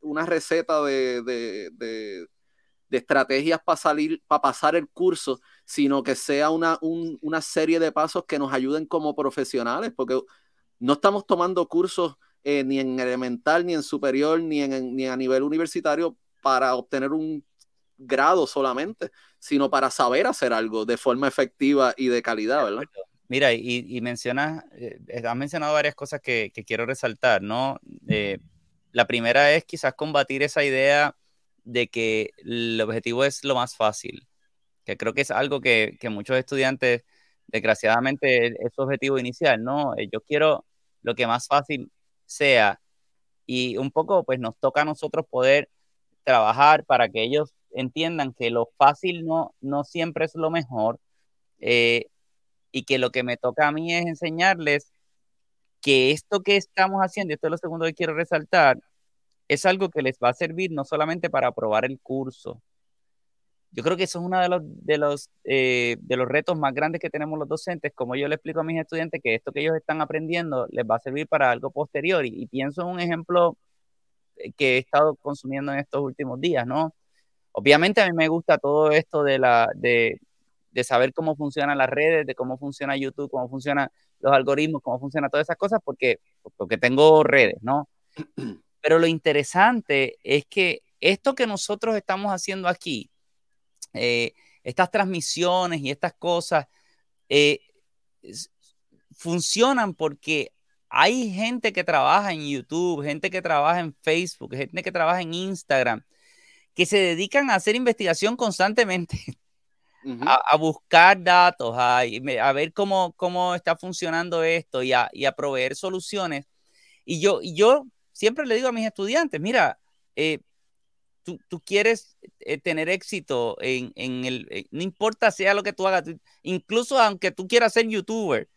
una receta de, de, de, de estrategias para salir, para pasar el curso, sino que sea una, un, una serie de pasos que nos ayuden como profesionales, porque no estamos tomando cursos eh, ni en elemental, ni en superior, ni, en, ni a nivel universitario para obtener un grado solamente, sino para saber hacer algo de forma efectiva y de calidad, ¿verdad? Mira, y, mencionas, eh, has mencionado varias cosas que, quiero resaltar, ¿no? Eh, la primera es quizás combatir esa idea de que el objetivo es lo más fácil, que creo que es algo que, muchos estudiantes, desgraciadamente, es su objetivo inicial, ¿no? Eh, yo quiero lo que más fácil sea y un poco pues nos toca a nosotros poder trabajar para que ellos entiendan que lo fácil no, no siempre es lo mejor eh, y que lo que me toca a mí es enseñarles que esto que estamos haciendo, esto es lo segundo que quiero resaltar, es algo que les va a servir no solamente para aprobar el curso. Yo creo que eso es uno de los, de los, eh, de los retos más grandes que tenemos los docentes, como yo le explico a mis estudiantes que esto que ellos están aprendiendo les va a servir para algo posterior. Y, pienso en un ejemplo eh, que he estado consumiendo en estos últimos días, ¿no? Obviamente a mí me gusta todo esto de, la, de, de saber cómo funcionan las redes, de cómo funciona YouTube, cómo funcionan los algoritmos, cómo funcionan todas esas cosas, porque, porque tengo redes, ¿no? (clears throat) Pero lo interesante es que esto que nosotros estamos haciendo aquí, eh, estas transmisiones y estas cosas, eh, funcionan porque hay gente que trabaja en YouTube, gente que trabaja en Facebook, gente que trabaja en Instagram, que se dedican a hacer investigación constantemente, (laughs) a, buscar datos, a, ver cómo, cómo está funcionando esto y a, y a proveer soluciones. Y yo, y yo siempre le digo a mis estudiantes, mira, eh, tú, quieres eh, tener éxito en, el, eh, no importa sea lo que tú hagas, incluso aunque tú quieras ser youtuber,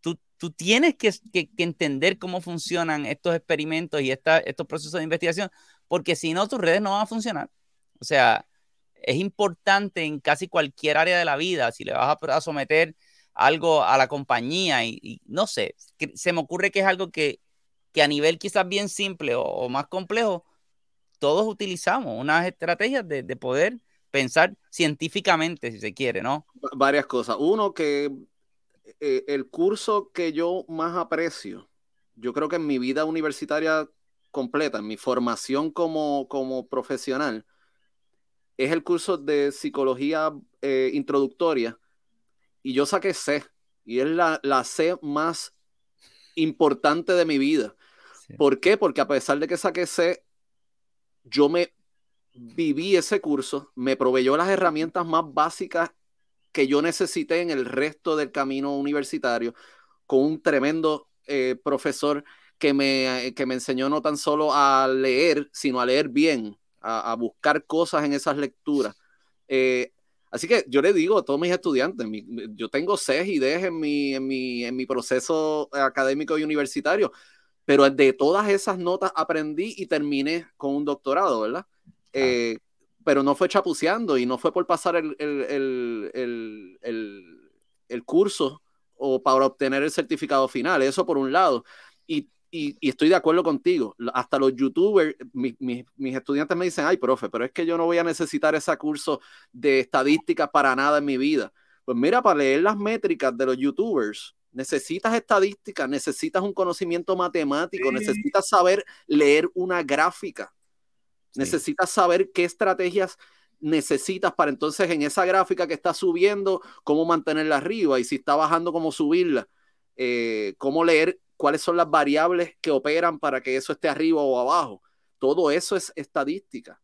tú, tú tienes que, entender cómo funcionan estos experimentos y estos procesos de investigación, porque si no, tus redes no van a funcionar. O sea, es importante en casi cualquier área de la vida, si le vas a, someter algo a la compañía y, no sé, se me ocurre que es algo que, que a nivel quizás bien simple o, más complejo, todos utilizamos unas estrategias de, poder pensar científicamente, si se quiere, ¿no? Varias cosas. Uno, que eh, el curso que yo más aprecio, yo creo que en mi vida universitaria completa, en mi formación como, como profesional, es el curso de psicología eh, introductoria. Y yo saqué C, y es la, la C más importante de mi vida. ¿Por qué? Porque a pesar de que saqué C, yo me viví ese curso, me proveyó las herramientas más básicas que yo necesité en el resto del camino universitario, con un tremendo eh, profesor que me, que me enseñó no tan solo a leer, sino a leer bien, a, buscar cosas en esas lecturas. Eh, así que yo le digo a todos mis estudiantes, yo tengo y D en mi, en, mi, en mi proceso académico y universitario, pero de todas esas notas aprendí y terminé con un doctorado, ¿verdad? Eh, pero no fue chapuceando y no fue por pasar el, el, el, el, curso o para obtener el certificado final, eso por un lado. Y, y, estoy de acuerdo contigo, hasta los youtubers, mis estudiantes me dicen, ay, profe, pero es que yo no voy a necesitar ese curso de estadística para nada en mi vida. Pues mira, para leer las métricas de los youtubers, necesitas estadística, necesitas un conocimiento matemático, necesitas saber leer una gráfica, necesitas saber qué estrategias necesitas para entonces en esa gráfica que está subiendo, cómo mantenerla arriba y si está bajando, cómo subirla, eh, cómo leer cuáles son las variables que operan para que eso esté arriba o abajo. Todo eso es estadística.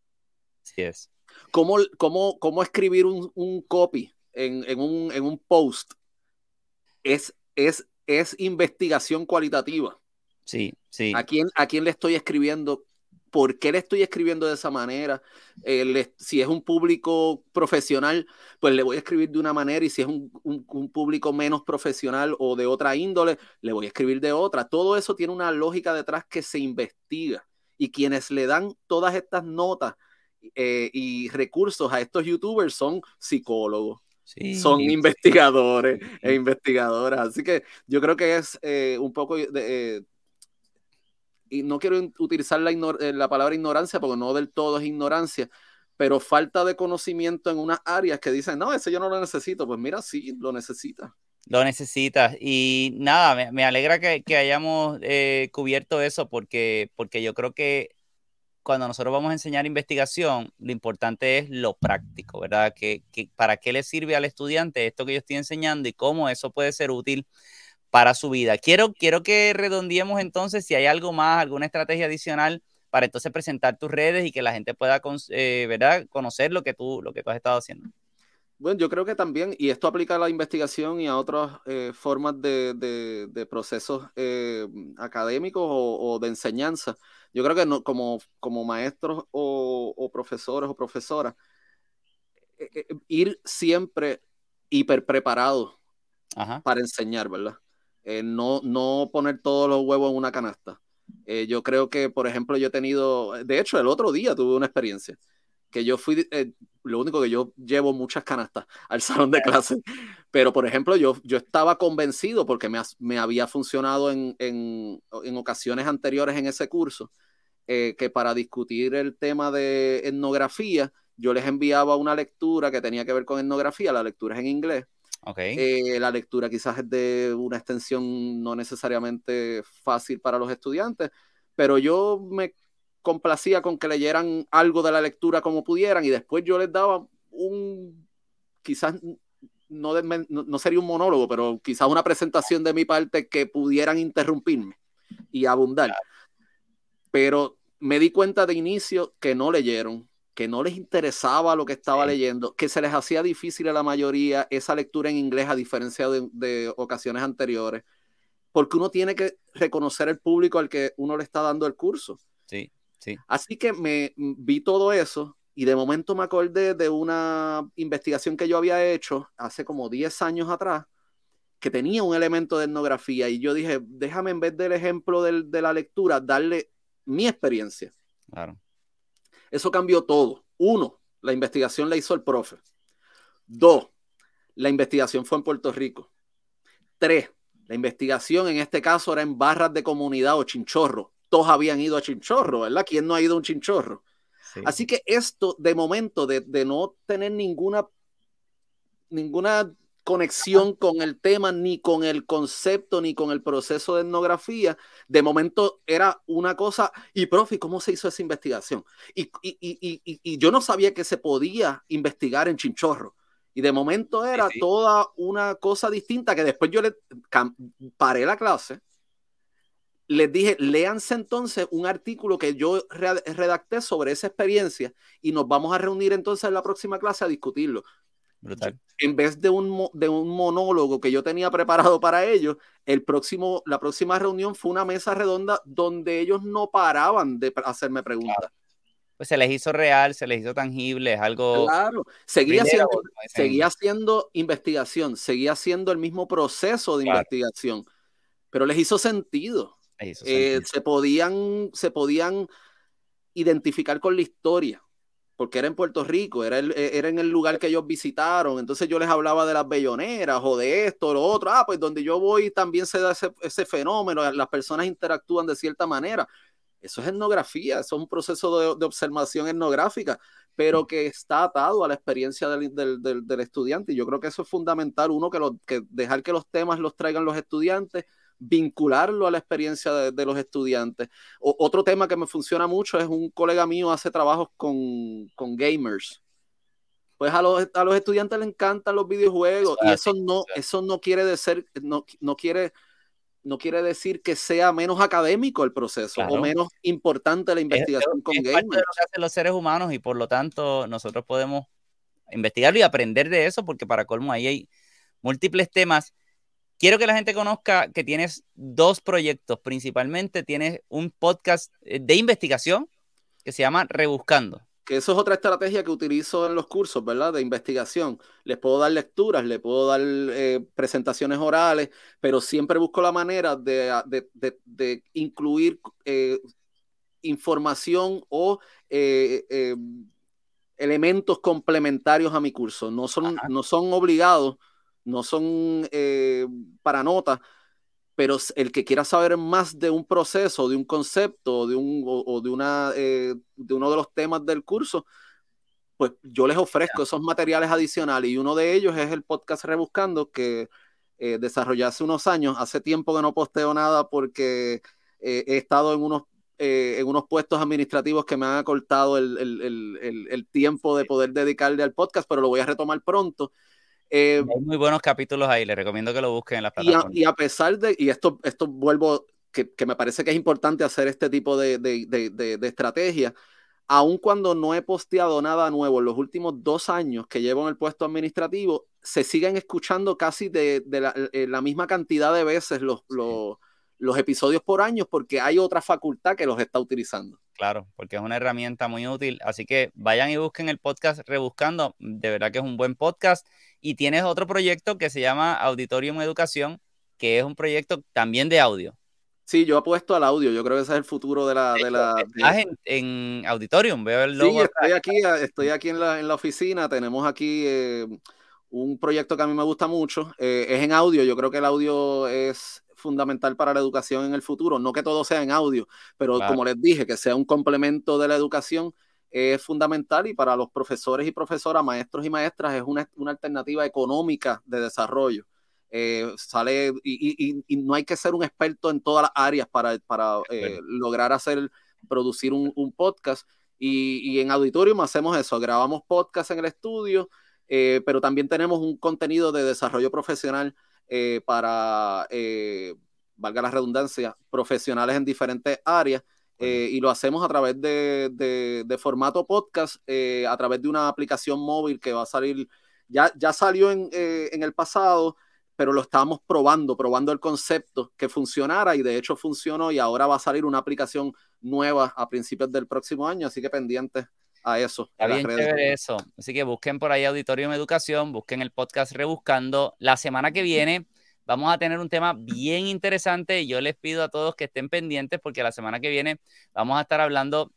Sí es. ¿Cómo, cómo, cómo escribir un, un copy en, en, un, en un post? Es es, es investigación cualitativa. Sí, sí. ¿A quién, ¿A quién le estoy escribiendo? ¿Por qué le estoy escribiendo de esa manera? Eh, si es un público profesional, pues le voy a escribir de una manera y si es un, un, público menos profesional o de otra índole, le voy a escribir de otra. Todo eso tiene una lógica detrás que se investiga y quienes le dan todas estas notas eh, y recursos a estos youtubers son psicólogos, son investigadores (laughs) e investigadoras. Así que yo creo que es eh, un poco de, eh, y no quiero utilizar la, eh, la, palabra ignorancia porque no del todo es ignorancia, pero falta de conocimiento en unas áreas que dicen, no, ese yo no lo necesito. Pues mira, sí, lo necesitas. Lo necesitas. Y nada, me, me alegra que, que hayamos cubierto eso porque, porque yo creo que cuando nosotros vamos a enseñar investigación, lo importante es lo práctico, ¿verdad? Que, ¿Para qué le sirve al estudiante esto que yo estoy enseñando y cómo eso puede ser útil para su vida? Quiero, quiero que redondeemos entonces si hay algo más, alguna estrategia adicional para entonces presentar tus redes y que la gente pueda, eh, ¿verdad? Conocer lo que, tú, lo que tú has estado haciendo. Bueno, yo creo que también, y esto aplica a la investigación y a otras eh, formas de, procesos eh, académicos o, de enseñanza. Yo creo que como, como maestros o, profesores o profesoras, eh, ir siempre hiper preparados para enseñar, ¿verdad? no, no poner todos los huevos en una canasta. yo creo que, por ejemplo, yo he tenido, de hecho, el otro día tuve una experiencia que yo fui, eh, lo único que yo llevo muchas canastas al salón de clase, pero por ejemplo yo, yo estaba convencido porque me, me había funcionado en, en, en, ocasiones anteriores en ese curso, eh, que para discutir el tema de etnografía, yo les enviaba una lectura que tenía que ver con etnografía, la lectura es en inglés. Okay. Eh, la lectura quizás es de una extensión no necesariamente fácil para los estudiantes, pero yo me complacía con que leyeran algo de la lectura como pudieran y después yo les daba un, quizás no, no, sería un monólogo, pero quizás una presentación de mi parte que pudieran interrumpirme y abundar. Pero me di cuenta de inicio que no leyeron, que no les interesaba lo que estaba leyendo, que se les hacía difícil a la mayoría esa lectura en inglés a diferencia de, de ocasiones anteriores, porque uno tiene que reconocer el público al que uno le está dando el curso. Sí. Así que me vi todo eso y de momento me acordé de una investigación que yo había hecho hace como 10 años atrás que tenía un elemento de etnografía y yo dije, déjame en vez del ejemplo de la lectura, darle mi experiencia. Claro. Eso cambió todo. Uno, la investigación la hizo el profe. Dos, la investigación fue en Puerto Rico. Tres, la investigación en este caso era en barras de comunidad o chinchorro todos habían ido a Chinchorro, ¿verdad? ¿Quién no ha ido a un Chinchorro? Así que esto, de momento, de, no tener ninguna, ninguna conexión con el tema, ni con el concepto, ni con el proceso de etnografía, de momento era una cosa, y profe, ¿cómo se hizo esa investigación? Y, y, yo no sabía que se podía investigar en Chinchorro. Y de momento era toda una cosa distinta que después yo le paré la clase les dije, léanse entonces un artículo que yo redacté sobre esa experiencia y nos vamos a reunir entonces en la próxima clase a discutirlo. En vez de un, de un monólogo que yo tenía preparado para ellos, el próximo, la próxima reunión fue una mesa redonda donde ellos no paraban de hacerme preguntas. Pues se les hizo real, se les hizo tangible, es algo... Claro, seguía haciendo investigación, seguía haciendo el mismo proceso de investigación, pero les hizo sentido. Eh, se, podían, se podían identificar con la historia, porque era en Puerto Rico, era, el, e, era en el lugar que ellos visitaron, entonces yo les hablaba de las belloneras o de esto, lo otro, ah, pues donde yo voy también se da ese, ese fenómeno, las personas interactúan de cierta manera. Eso es etnografía, eso es un proceso de, de observación etnográfica, pero que está atado a la experiencia del, del, del, estudiante. Y yo creo que eso es fundamental, uno, que, lo, que dejar que los temas los traigan los estudiantes, vincularlo a la experiencia de, los estudiantes. otro tema que me funciona mucho es un colega mío hace trabajos con, gamers. Pues a los, a los, estudiantes les encantan los videojuegos y eso no, eso no quiere decir, no, no quiere no quiere decir que sea menos académico el proceso o menos importante la investigación con gamers. Parte de lo que hacen los seres humanos y por lo tanto nosotros podemos investigarlo y aprender de eso porque para colmo ahí hay múltiples temas quiero que la gente conozca que tienes dos proyectos. Principalmente tienes un podcast eh, de investigación que se llama Rebuscando. Que eso es otra estrategia que utilizo en los cursos, ¿verdad? De investigación. Les puedo dar lecturas, les puedo dar eh, presentaciones orales, pero siempre busco la manera de, incluir eh, información o elementos complementarios a mi curso. No son, no son obligados no son eh, para notas, pero el que quiera saber más de un proceso, de un concepto de un, o, de, una, eh, de uno de los temas del curso, pues yo les ofrezco esos materiales adicionales y uno de ellos es el podcast Rebuscando que eh, desarrollé hace unos años. Hace tiempo que no posteo nada porque he estado en unos eh, en unos puestos administrativos que me han acortado el, el, tiempo de poder dedicarle al podcast, pero lo voy a retomar pronto. Eh, Hay muy buenos capítulos ahí, les recomiendo que lo busquen en la plataforma. Y a, pesar de, y esto, esto vuelvo, que, que, me parece que es importante hacer este tipo de, de, de, de estrategia, aun cuando no he posteado nada nuevo en los últimos dos años que llevo en el puesto administrativo, se siguen escuchando casi de, la, eh, la, misma cantidad de veces los, los, los, episodios por año porque hay otra facultad que los está utilizando. Claro, porque es una herramienta muy útil. Así que vayan y busquen el podcast Rebuscando. De verdad que es un buen podcast. Y tienes otro proyecto que se llama Auditorium Educación, que es un proyecto también de audio. Sí, yo apuesto al audio. Yo creo que ese es el futuro de la. De la en, Auditorium, veo el logo. Sí, estoy aquí, estoy aquí en la, en la oficina. Tenemos aquí eh, un proyecto que a mí me gusta mucho. Eh, es en audio. Yo creo que el audio es fundamental para la educación en el futuro. No que todo sea en audio, pero como les dije, que sea un complemento de la educación es fundamental y para los profesores y profesoras, maestros y maestras, es una, una alternativa económica de desarrollo. Eh, sale y, no hay que ser un experto en todas las áreas para, para eh, lograr hacer, producir un, podcast. Y, en Auditorium hacemos eso, grabamos podcast en el estudio, eh, pero también tenemos un contenido de desarrollo profesional para, valga la redundancia, profesionales en diferentes áreas. y lo hacemos a través de, de, formato podcast, a través de una aplicación móvil que va a salir, ya, ya salió en, en el pasado, pero lo estábamos probando, probando el concepto que funcionara y de hecho funcionó y ahora va a salir una aplicación nueva a principios del próximo año, así que pendientes a eso. Está bien eso. Así que busquen por ahí Auditorium Educación, busquen el podcast Rebuscando. La semana que viene vamos a tener un tema bien interesante. Yo les pido a todos que estén pendientes porque la semana que viene vamos a estar hablando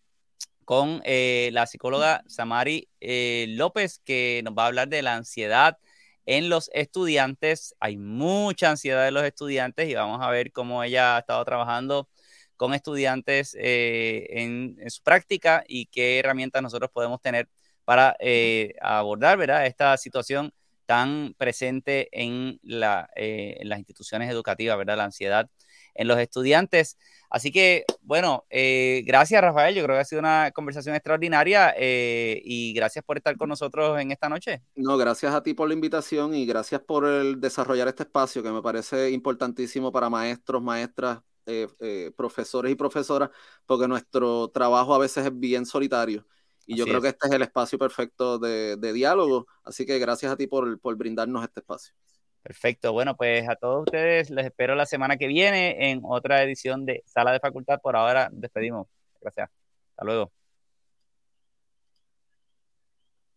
con eh, la psicóloga Samari eh, López, que nos va a hablar de la ansiedad en los estudiantes. Hay mucha ansiedad de los estudiantes y vamos a ver cómo ella ha estado trabajando con estudiantes eh, en, su práctica y qué herramientas nosotros podemos tener para eh, abordar ¿verdad? esta situación tan presente en, la, eh, en las instituciones educativas, ¿verdad? la ansiedad en los estudiantes. Así que, bueno, eh, gracias Rafael, yo creo que ha sido una conversación extraordinaria eh, y gracias por estar con nosotros en esta noche. No, gracias a ti por la invitación y gracias por el desarrollar este espacio que me parece importantísimo para maestros, maestras, eh, profesores y profesoras, porque nuestro trabajo a veces es bien solitario. Y yo creo que este es el espacio perfecto de, diálogo. Así que gracias a ti por, por brindarnos este espacio. Perfecto. Bueno, pues a todos ustedes les espero la semana que viene en otra edición de Sala de Facultad. Por ahora despedimos. Gracias. Hasta luego.